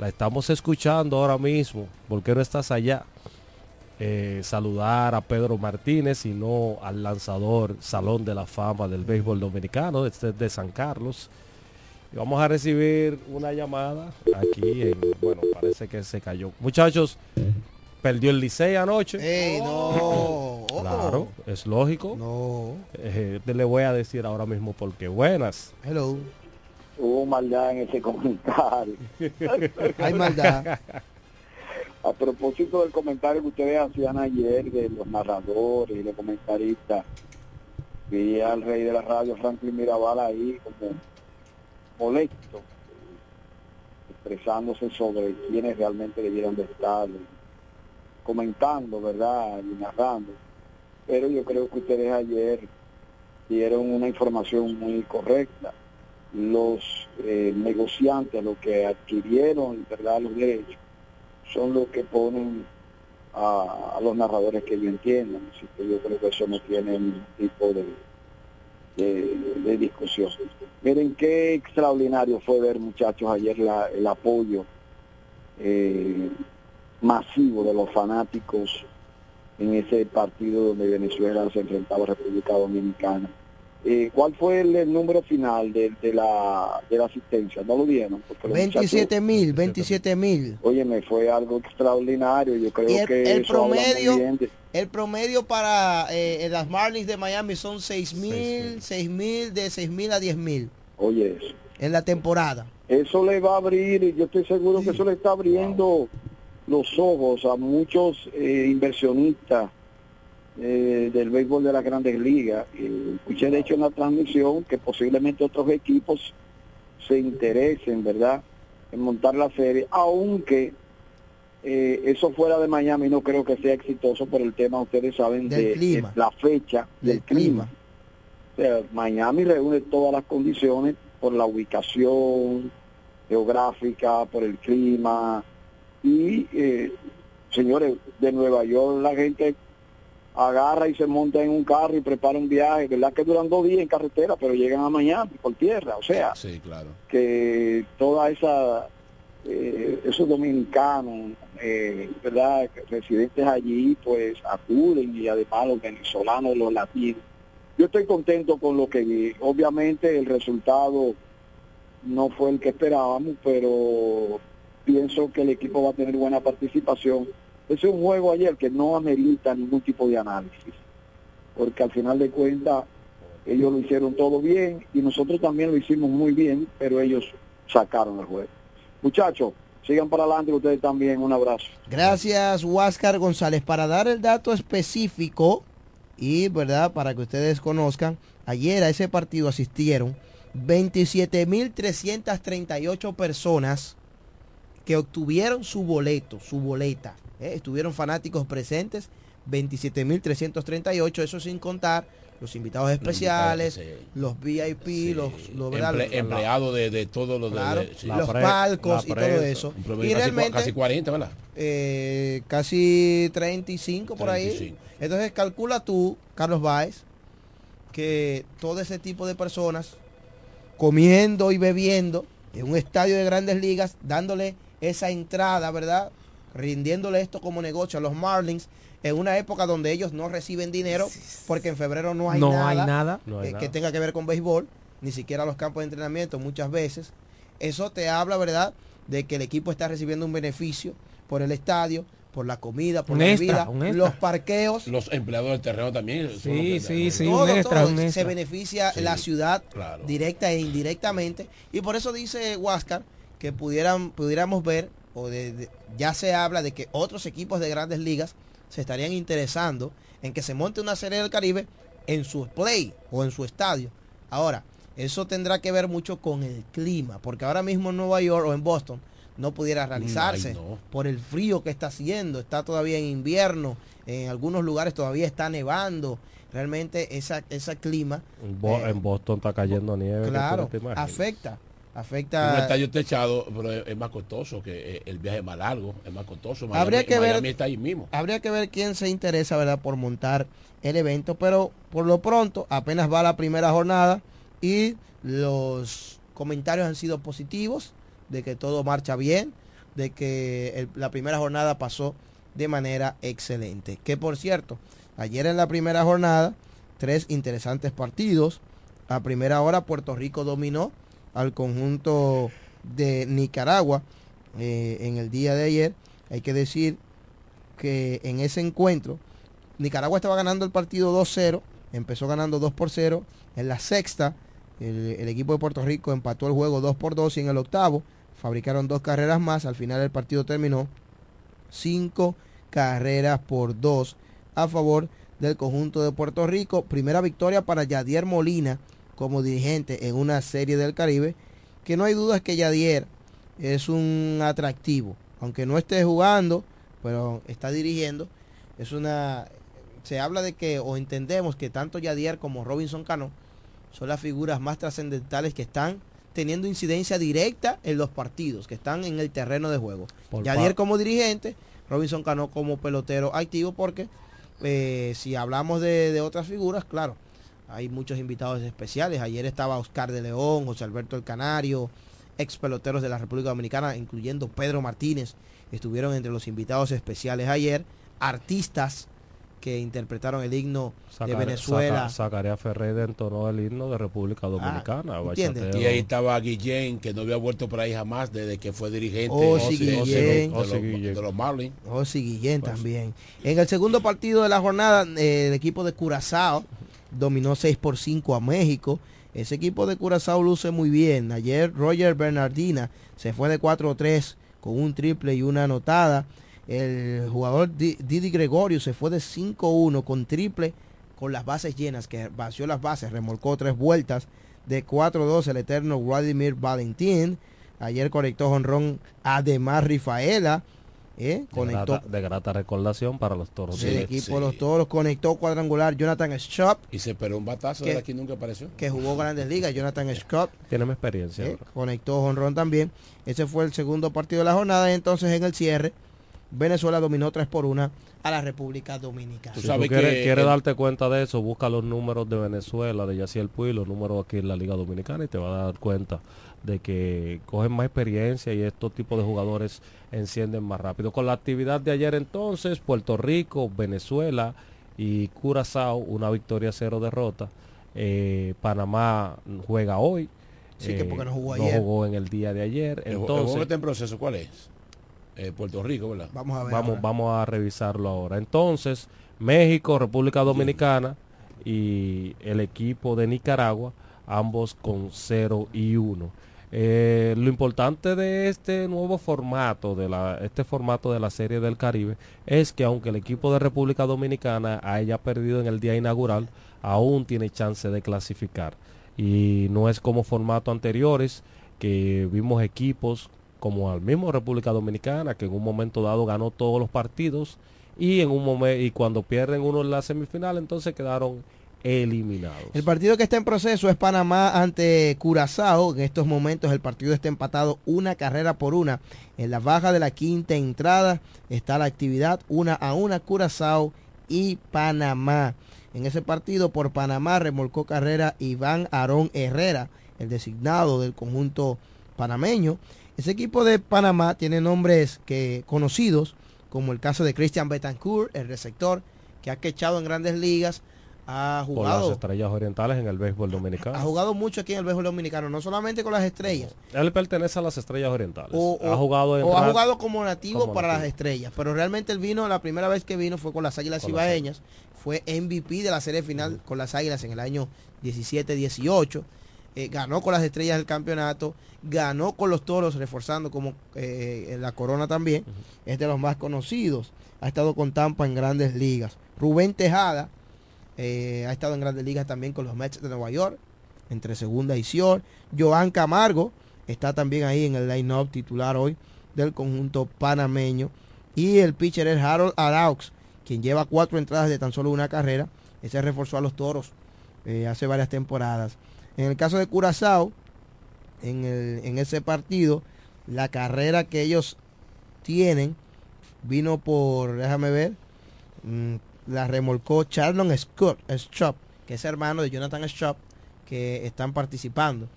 Speaker 18: la estamos escuchando ahora mismo, ¿por qué no estás allá? Eh, saludar a Pedro Martínez y no al lanzador Salón de la Fama del Béisbol Dominicano, este es de San Carlos. Y vamos a recibir una llamada aquí en, bueno, parece que se cayó. Muchachos, perdió el Licey anoche.
Speaker 11: Ey, no.
Speaker 18: Claro, es lógico.
Speaker 11: No.
Speaker 18: Eh, te le voy a decir ahora mismo porque buenas.
Speaker 11: Hello.
Speaker 19: Hubo maldad en ese comentario.
Speaker 11: Hay maldad.
Speaker 19: A propósito del comentario que ustedes hacían ayer de los narradores y los comentaristas, vi al rey de la radio, Franklin Mirabal, ahí como molesto, expresándose sobre quiénes realmente debieran de estar, comentando, ¿verdad? Y narrando. Pero yo creo que ustedes ayer dieron una información muy correcta. Los eh, negociantes, los que adquirieron, ¿verdad?, los derechos, son los que ponen a, los narradores que ellos entiendan. Así que yo creo que eso no tiene ningún tipo de, de, de discusión. Miren qué extraordinario fue ver, muchachos, ayer la- el apoyo eh, masivo de los fanáticos en ese partido donde Venezuela se enfrentaba a República Dominicana. Eh, ¿Cuál fue el, el número final de, de la, de la asistencia? ¿No lo vieron? Porque los muchachos-
Speaker 11: 27 mil, 27 mil.
Speaker 19: Oye, me fue algo extraordinario. Yo creo
Speaker 11: el,
Speaker 19: que
Speaker 11: el
Speaker 19: eso habla muy
Speaker 11: promedio,
Speaker 19: bien de-
Speaker 11: el promedio para eh, las Marlins de Miami son 6 mil, 6 mil, de 6 mil a 10 mil
Speaker 19: Oye, eso.
Speaker 11: en la temporada.
Speaker 19: Eso le va a abrir, y yo estoy seguro que eso le está abriendo los ojos a muchos eh, inversionistas eh, del béisbol de las grandes ligas. Eh, escuché de hecho en la transmisión que posiblemente otros equipos se interesen, ¿verdad?, en montar la serie, aunque eh, eso fuera de Miami no creo que sea exitoso por el tema, ustedes saben,
Speaker 11: Del
Speaker 19: de,
Speaker 11: clima.
Speaker 19: de la fecha del,
Speaker 11: Del
Speaker 19: clima. O sea, Miami reúne todas las condiciones por la ubicación geográfica, por el clima. Y, eh, señores, de Nueva York la gente agarra y se monta en un carro y prepara un viaje, ¿verdad? Que duran dos días en carretera, pero llegan a Miami por tierra. O sea,
Speaker 14: Sí, claro.
Speaker 19: que toda esa eh, esos dominicanos eh, verdad residentes allí pues acuden y además los venezolanos los latinos yo estoy contento con lo que vi obviamente el resultado no fue el que esperábamos pero pienso que el equipo va a tener buena participación es un juego ayer que no amerita ningún tipo de análisis porque al final de cuentas ellos lo hicieron todo bien y nosotros también lo hicimos muy bien, pero ellos sacaron el juego. Muchachos, sigan para adelante ustedes también. Un abrazo.
Speaker 11: Gracias, Huáscar González. Para dar el dato específico y, ¿verdad? Para que ustedes conozcan, ayer a ese partido asistieron 27.338 personas que obtuvieron su boleto, su boleta. ¿Eh? Estuvieron fanáticos presentes, 27.338, eso sin contar los invitados especiales, los VIP, los, los, ¿verdad?
Speaker 14: Emple- empleados de, de todos los de-
Speaker 11: Claro,
Speaker 14: de- sí.
Speaker 11: los palcos y todo eso. Y
Speaker 14: casi,
Speaker 11: realmente,
Speaker 14: casi 40, ¿verdad?
Speaker 11: eh, casi 35 por ahí.
Speaker 14: 35.
Speaker 11: Entonces calcula tú, Carlos Báez, que todo ese tipo de personas comiendo y bebiendo en un estadio de grandes ligas, dándole esa entrada, ¿verdad? Rindiéndole esto como negocio a los Marlins en una época donde ellos no reciben dinero porque en febrero no hay
Speaker 12: No
Speaker 11: nada,
Speaker 12: hay nada.
Speaker 18: No hay
Speaker 11: eh,
Speaker 18: nada.
Speaker 11: que tenga que ver con béisbol, ni siquiera los campos de entrenamiento muchas veces. Eso te habla, ¿verdad? De que el equipo está recibiendo un beneficio por el estadio, por la comida, por
Speaker 12: Un
Speaker 11: la
Speaker 12: extra,
Speaker 11: bebida, los parqueos.
Speaker 14: Los empleados del terreno también. son
Speaker 12: Sí, sí, sí,
Speaker 11: todo,
Speaker 12: un extra,
Speaker 11: todo
Speaker 12: un
Speaker 11: se beneficia
Speaker 14: Sí,
Speaker 11: la ciudad
Speaker 14: claro.
Speaker 11: directa e indirectamente y por eso dice Huáscar que pudieran pudiéramos ver o de- de- ya se habla de que otros equipos de grandes ligas se estarían interesando en que se monte una serie del Caribe en su play o en su estadio. Ahora, eso tendrá que ver mucho con el clima, porque ahora mismo en Nueva York o en Boston no pudiera realizarse
Speaker 14: Ay, no.
Speaker 11: por el frío que está haciendo, está todavía en invierno, en algunos lugares todavía está nevando. Realmente esa, ese clima,
Speaker 18: Bo-
Speaker 11: eh,
Speaker 18: en Boston está cayendo nieve.
Speaker 11: claro,
Speaker 18: imaginas.
Speaker 11: Afecta,
Speaker 14: Un estadio techado, pero es, más costoso que eh, el viaje es más largo, es más costoso. Miami,
Speaker 11: Habría que ver-
Speaker 14: Miami está ahí mismo.
Speaker 11: Habría que ver quién se interesa, ¿verdad?, por montar el evento, pero por lo pronto apenas va la primera jornada y los comentarios han sido positivos de que todo marcha bien, de que el- la primera jornada pasó de manera excelente. Que por cierto, ayer en la primera jornada, tres interesantes partidos. A primera hora Puerto Rico dominó al conjunto de Nicaragua eh, en el día de ayer. Hay que decir que en ese encuentro Nicaragua estaba ganando el partido 2-0, empezó ganando 2 por 0. En la sexta, el, equipo de Puerto Rico empató el juego 2 por 2 y en el octavo fabricaron dos carreras más. Al final el partido terminó 5 carreras por 2 a favor del conjunto de Puerto Rico. Primera victoria para Yadier Molina como dirigente en una serie del Caribe, que no hay dudas que Yadier es un atractivo, aunque no esté jugando, pero está dirigiendo. Es una se habla de que o entendemos que tanto Yadier como Robinson Cano son las figuras más trascendentales que están teniendo incidencia directa en los partidos, que están en el terreno de juego.
Speaker 18: Por
Speaker 11: Yadier como dirigente, Robinson Cano como pelotero activo, porque eh, si hablamos de, de otras figuras, claro, hay muchos invitados especiales. Ayer estaba Oscar de León, José Alberto el Canario, ex peloteros de la República Dominicana, incluyendo Pedro Martínez, estuvieron entre los invitados especiales ayer. Artistas que interpretaron el himno de Venezuela.
Speaker 18: Zacarías Ferrer entonó el himno de República Dominicana.
Speaker 11: ¿entiendes?
Speaker 18: bachateo.
Speaker 14: Y ahí estaba Guillén, que no había vuelto por ahí jamás desde que fue dirigente
Speaker 11: Osi
Speaker 14: de- de- de-
Speaker 11: Guillén.
Speaker 14: de los- de los Marlins.
Speaker 11: Guillén también. En el segundo partido de la jornada, eh, el equipo de Curazao dominó 6 por 5 a México. Ese equipo de Curazao luce muy bien. Ayer Roger Bernardina se fue de 4-3 con un triple y una anotada. El jugador Di- Didi Gregorio se fue de 5-1 con triple con las bases llenas, que vació las bases, remolcó tres vueltas. De 4-2 el eterno Vladimir Valentín. Ayer conectó jonrón Ademar Rifaela. ¿Eh?
Speaker 18: De
Speaker 11: Conectó
Speaker 18: grata, de grata recordación para los toros.
Speaker 11: el
Speaker 18: de-
Speaker 11: equipo de los toros conectó cuadrangular Jonathan Schott
Speaker 14: Y se esperó un batazo
Speaker 11: ¿Qué?
Speaker 14: de aquí nunca apareció.
Speaker 11: que jugó grandes ligas Jonathan Scott
Speaker 18: Tiene más experiencia.
Speaker 11: ¿eh? conectó jonrón también ese fue el segundo partido de la jornada y entonces en el cierre Venezuela dominó 3 por 1 a la República Dominicana
Speaker 14: Tú
Speaker 18: Si
Speaker 14: sabes
Speaker 18: tú quieres,
Speaker 14: que
Speaker 18: quieres
Speaker 14: el-
Speaker 18: darte cuenta de eso, busca los números de Venezuela, de Yaciel Puy, los números aquí en la Liga Dominicana y te vas a dar cuenta de que cogen más experiencia y estos tipos de jugadores encienden más rápido. Con la actividad de ayer entonces, Puerto Rico, Venezuela y Curazao, una victoria cero derrota. Eh, Panamá juega hoy.
Speaker 11: Sí, que porque no jugó
Speaker 18: no
Speaker 11: ayer.
Speaker 18: jugó en el día de ayer.
Speaker 14: El, ju- el juego
Speaker 18: Entonces,
Speaker 14: está en proceso, ¿cuál es? Eh, Puerto Rico, ¿verdad?
Speaker 11: vamos a ver
Speaker 18: vamos,
Speaker 11: ahora.
Speaker 18: vamos a revisarlo ahora. Entonces, México, República Dominicana y el equipo de Nicaragua, ambos con 0 y 1. Eh, lo importante de este nuevo formato, de la, este formato de la Serie del Caribe, es que aunque el equipo de República Dominicana haya perdido en el día inaugural, aún tiene chance de clasificar. Y no es como formato anteriores, que vimos equipos como al mismo República Dominicana, que en un momento dado ganó todos los partidos y en un momento y cuando pierden uno en la semifinal, entonces quedaron eliminados.
Speaker 11: El partido que está en proceso es Panamá ante Curazao. En estos momentos el partido está empatado una carrera por una. En la baja de la quinta entrada está la actividad una a una Curazao y Panamá. En ese partido por Panamá remolcó carrera Iván Aarón Herrera, el designado del conjunto panameño. Ese equipo de Panamá tiene nombres que, conocidos, como el caso de Christian Betancourt, el receptor, que ha quechado en grandes ligas, ha
Speaker 18: Por las
Speaker 11: jugado,
Speaker 18: estrellas orientales en el béisbol
Speaker 11: ha
Speaker 18: dominicano.
Speaker 11: jugado mucho aquí en el béisbol dominicano, no solamente con las estrellas,
Speaker 18: Él pertenece a las estrellas orientales.
Speaker 11: o, o-
Speaker 18: ha jugado
Speaker 11: o ha jugado como nativo
Speaker 18: como
Speaker 11: para las estrellas, pero realmente él vino, la primera vez que vino fue con las Águilas
Speaker 18: Con las
Speaker 11: Cibaeñas, fue MVP de la serie final con las Águilas en el año 17-18, eh, ganó con las estrellas del campeonato, ganó con los toros reforzando como eh, la corona también, es de los más conocidos, ha estado con Tampa en grandes ligas. Rubén Tejada eh, ha estado en grandes ligas también con los Mets de Nueva York, entre segunda y short. Joan Camargo está también ahí en el line-up titular hoy del conjunto panameño. Y el pitcher es Harold Araux, quien lleva cuatro entradas de tan solo una carrera. Ese reforzó a los toros eh, hace varias temporadas. En el caso de Curazao, en, ese partido, la carrera que ellos tienen vino por, déjame ver, mm, la remolcó Charlon Scott, Strop, que es hermano de Jonathan Strop, que están participando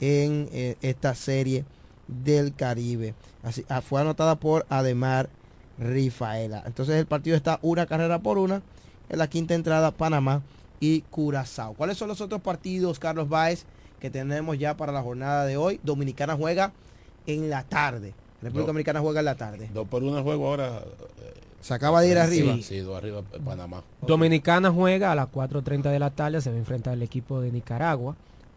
Speaker 11: en eh, esta serie del Caribe. Así, ah, fue anotada por Ademar Rifaela. Entonces el partido está una carrera por una. En la quinta entrada, Panamá y Curazao. ¿Cuáles son los otros partidos, Carlos Báez, que tenemos ya para la jornada de hoy? Dominicana juega en la tarde. República
Speaker 14: No.
Speaker 11: Dominicana juega en la tarde.
Speaker 14: Dos por el juego ahora.
Speaker 11: Se acaba de ir arriba.
Speaker 14: Sí, dos arriba eh, Panamá.
Speaker 12: Dominicana juega a las 4.30 de la tarde, se va a enfrentar al equipo de Nicaragua.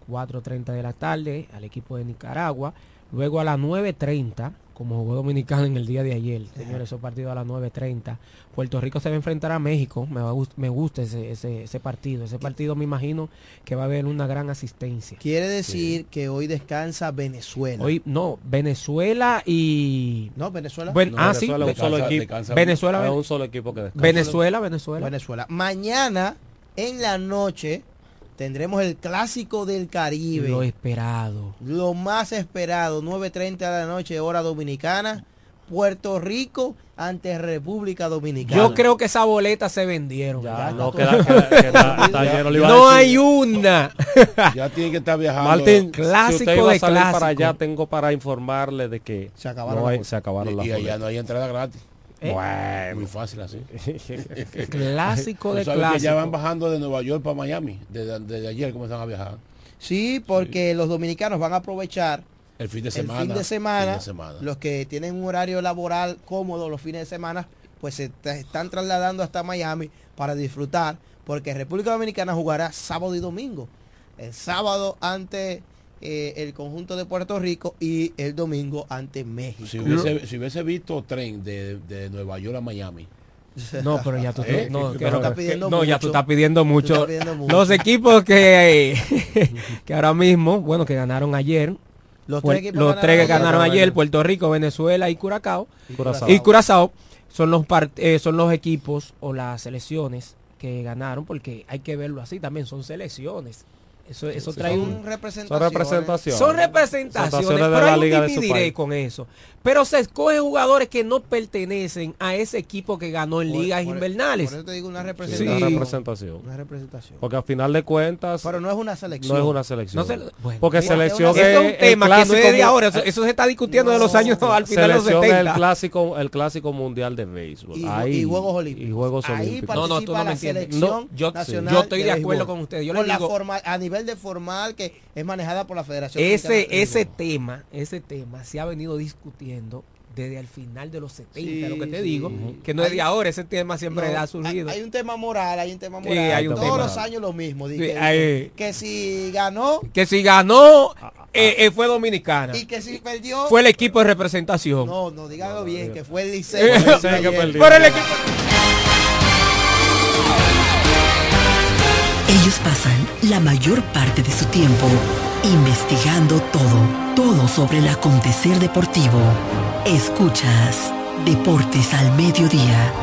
Speaker 12: 4.30 de la tarde al equipo de Nicaragua. Luego a las 9.30, como jugó Dominicana en el día de ayer, señores, esos partidos a las 9.30. Puerto Rico se va a enfrentar a México. Me, va a gust- me gusta ese, ese, ese partido. Ese partido me imagino que va a haber una gran asistencia.
Speaker 11: Quiere decir que hoy descansa Venezuela.
Speaker 12: Hoy, no, Venezuela y...
Speaker 11: No, Venezuela.
Speaker 12: Bueno,
Speaker 18: No,
Speaker 12: ah, sí.
Speaker 18: Venezuela es un solo
Speaker 14: Descansa-
Speaker 18: equipo.
Speaker 14: descansa
Speaker 12: Venezuela,
Speaker 18: un solo equipo que descansa.
Speaker 12: Venezuela, Venezuela.
Speaker 11: Venezuela. Mañana en la noche tendremos el clásico del Caribe.
Speaker 12: Lo esperado.
Speaker 11: Lo más esperado, 9.30 de la noche, hora dominicana. Puerto Rico ante República Dominicana.
Speaker 12: Yo creo que esas boletas se vendieron.
Speaker 18: Ya, no, queda, queda- queda-
Speaker 12: hay una.
Speaker 14: Ya tiene que estar viajando.
Speaker 18: Martín,
Speaker 12: Clásico
Speaker 18: si usted iba a
Speaker 12: de
Speaker 18: salir para allá, tengo para informarle de que
Speaker 11: Se acabaron
Speaker 18: no
Speaker 11: las
Speaker 18: hay-
Speaker 11: boletas.
Speaker 18: se acabaron las
Speaker 14: y allá
Speaker 18: boletas.
Speaker 14: no hay entrada gratis.
Speaker 12: ¿Eh?
Speaker 18: Bueno.
Speaker 14: Muy fácil así.
Speaker 12: Clásico de
Speaker 14: que ya van
Speaker 12: clásico.
Speaker 14: bajando de Nueva York para Miami. Desde, desde ayer comenzaron a viajar.
Speaker 11: Sí, porque los dominicanos van a aprovechar
Speaker 14: El fin de
Speaker 11: el
Speaker 14: semana.
Speaker 11: fin de semana,
Speaker 14: fin de semana.
Speaker 11: los que tienen un horario laboral cómodo los fines de semana, pues se están trasladando hasta Miami para disfrutar, porque República Dominicana jugará sábado y domingo. El sábado ante eh, el conjunto de Puerto Rico y el domingo ante México.
Speaker 14: Si hubiese, si hubiese visto tren de, de Nueva York a Miami.
Speaker 12: No, pero ya tú,
Speaker 14: Eh,
Speaker 12: no,
Speaker 14: que
Speaker 12: no,
Speaker 11: estás pidiendo
Speaker 12: no, ya
Speaker 11: mucho.
Speaker 12: tú estás pidiendo mucho.
Speaker 11: estás pidiendo mucho.
Speaker 12: Los equipos que, que ahora mismo, bueno, que ganaron ayer,
Speaker 11: Los tres equipos
Speaker 12: los
Speaker 11: ganaron
Speaker 12: tres que ganaron ayer,
Speaker 18: ayer.
Speaker 12: Puerto Rico, Venezuela y Curacao.
Speaker 18: Curazao.
Speaker 12: Y Curazao son los eh, son los equipos o las selecciones que ganaron, porque hay que verlo así también, son selecciones. Eso, eso
Speaker 18: sí,
Speaker 12: trae
Speaker 11: Son
Speaker 12: un,
Speaker 18: Son
Speaker 11: representaciones.
Speaker 18: representaciones.
Speaker 12: son representaciones,
Speaker 18: Representaciones de
Speaker 12: pero
Speaker 18: la
Speaker 12: hay un
Speaker 18: liga de su
Speaker 12: dividiré
Speaker 18: país.
Speaker 12: con eso. Pero se escoge jugadores que no pertenecen a ese equipo que ganó en
Speaker 11: Por-
Speaker 12: ligas
Speaker 11: por-
Speaker 12: invernales.
Speaker 11: Por eso te digo una
Speaker 18: Sí,
Speaker 11: representación.
Speaker 18: una representación.
Speaker 11: Una representación.
Speaker 18: Porque al final de cuentas
Speaker 11: Pero no es una selección.
Speaker 18: no es una selección.
Speaker 12: No se- bueno,
Speaker 18: Porque
Speaker 11: mira,
Speaker 18: selección
Speaker 11: es
Speaker 12: Eso es un tema que no es de ahora, eso, eso se está discutiendo de los
Speaker 11: No,
Speaker 12: años al final de los
Speaker 18: selección es
Speaker 12: 70.
Speaker 18: el clásico el clásico mundial de béisbol.
Speaker 11: Y,
Speaker 18: Ahí-
Speaker 11: y Juegos Olímpicos.
Speaker 18: Y Juegos
Speaker 11: Ahí
Speaker 18: Olímpicos.
Speaker 12: No, no, tú no me
Speaker 11: la
Speaker 12: entiendes. No, yo-
Speaker 11: nacional
Speaker 12: yo estoy de acuerdo con usted. Yo le
Speaker 11: Con la
Speaker 12: digo-
Speaker 11: forma- a nivel de formal que es manejada por la Federación
Speaker 12: ese ese tema ese tema se ha venido discutiendo desde el final de los 70
Speaker 11: Sí,
Speaker 12: lo que te
Speaker 11: sí.
Speaker 12: digo que no es de ahora ese tema siempre
Speaker 11: No,
Speaker 12: ha surgido
Speaker 11: Hay, hay un tema moral, hay un tema
Speaker 12: Sí,
Speaker 11: moral.
Speaker 12: hay un
Speaker 11: Todos
Speaker 12: tema.
Speaker 11: los años lo mismo. di
Speaker 12: Sí,
Speaker 11: que,
Speaker 12: hay-
Speaker 11: que si ganó
Speaker 12: que si ganó eh, eh, fue dominicana
Speaker 11: y que si perdió.
Speaker 12: fue el equipo de representación
Speaker 11: No, no, dígalo bien, que fue el Liceo. El
Speaker 18: Liceo que
Speaker 11: ayer.
Speaker 18: perdió.
Speaker 12: Pero el equipo
Speaker 2: Ellos pasan la mayor parte de su tiempo investigando todo, todo sobre el acontecer deportivo. Escuchas Deportes al Mediodía.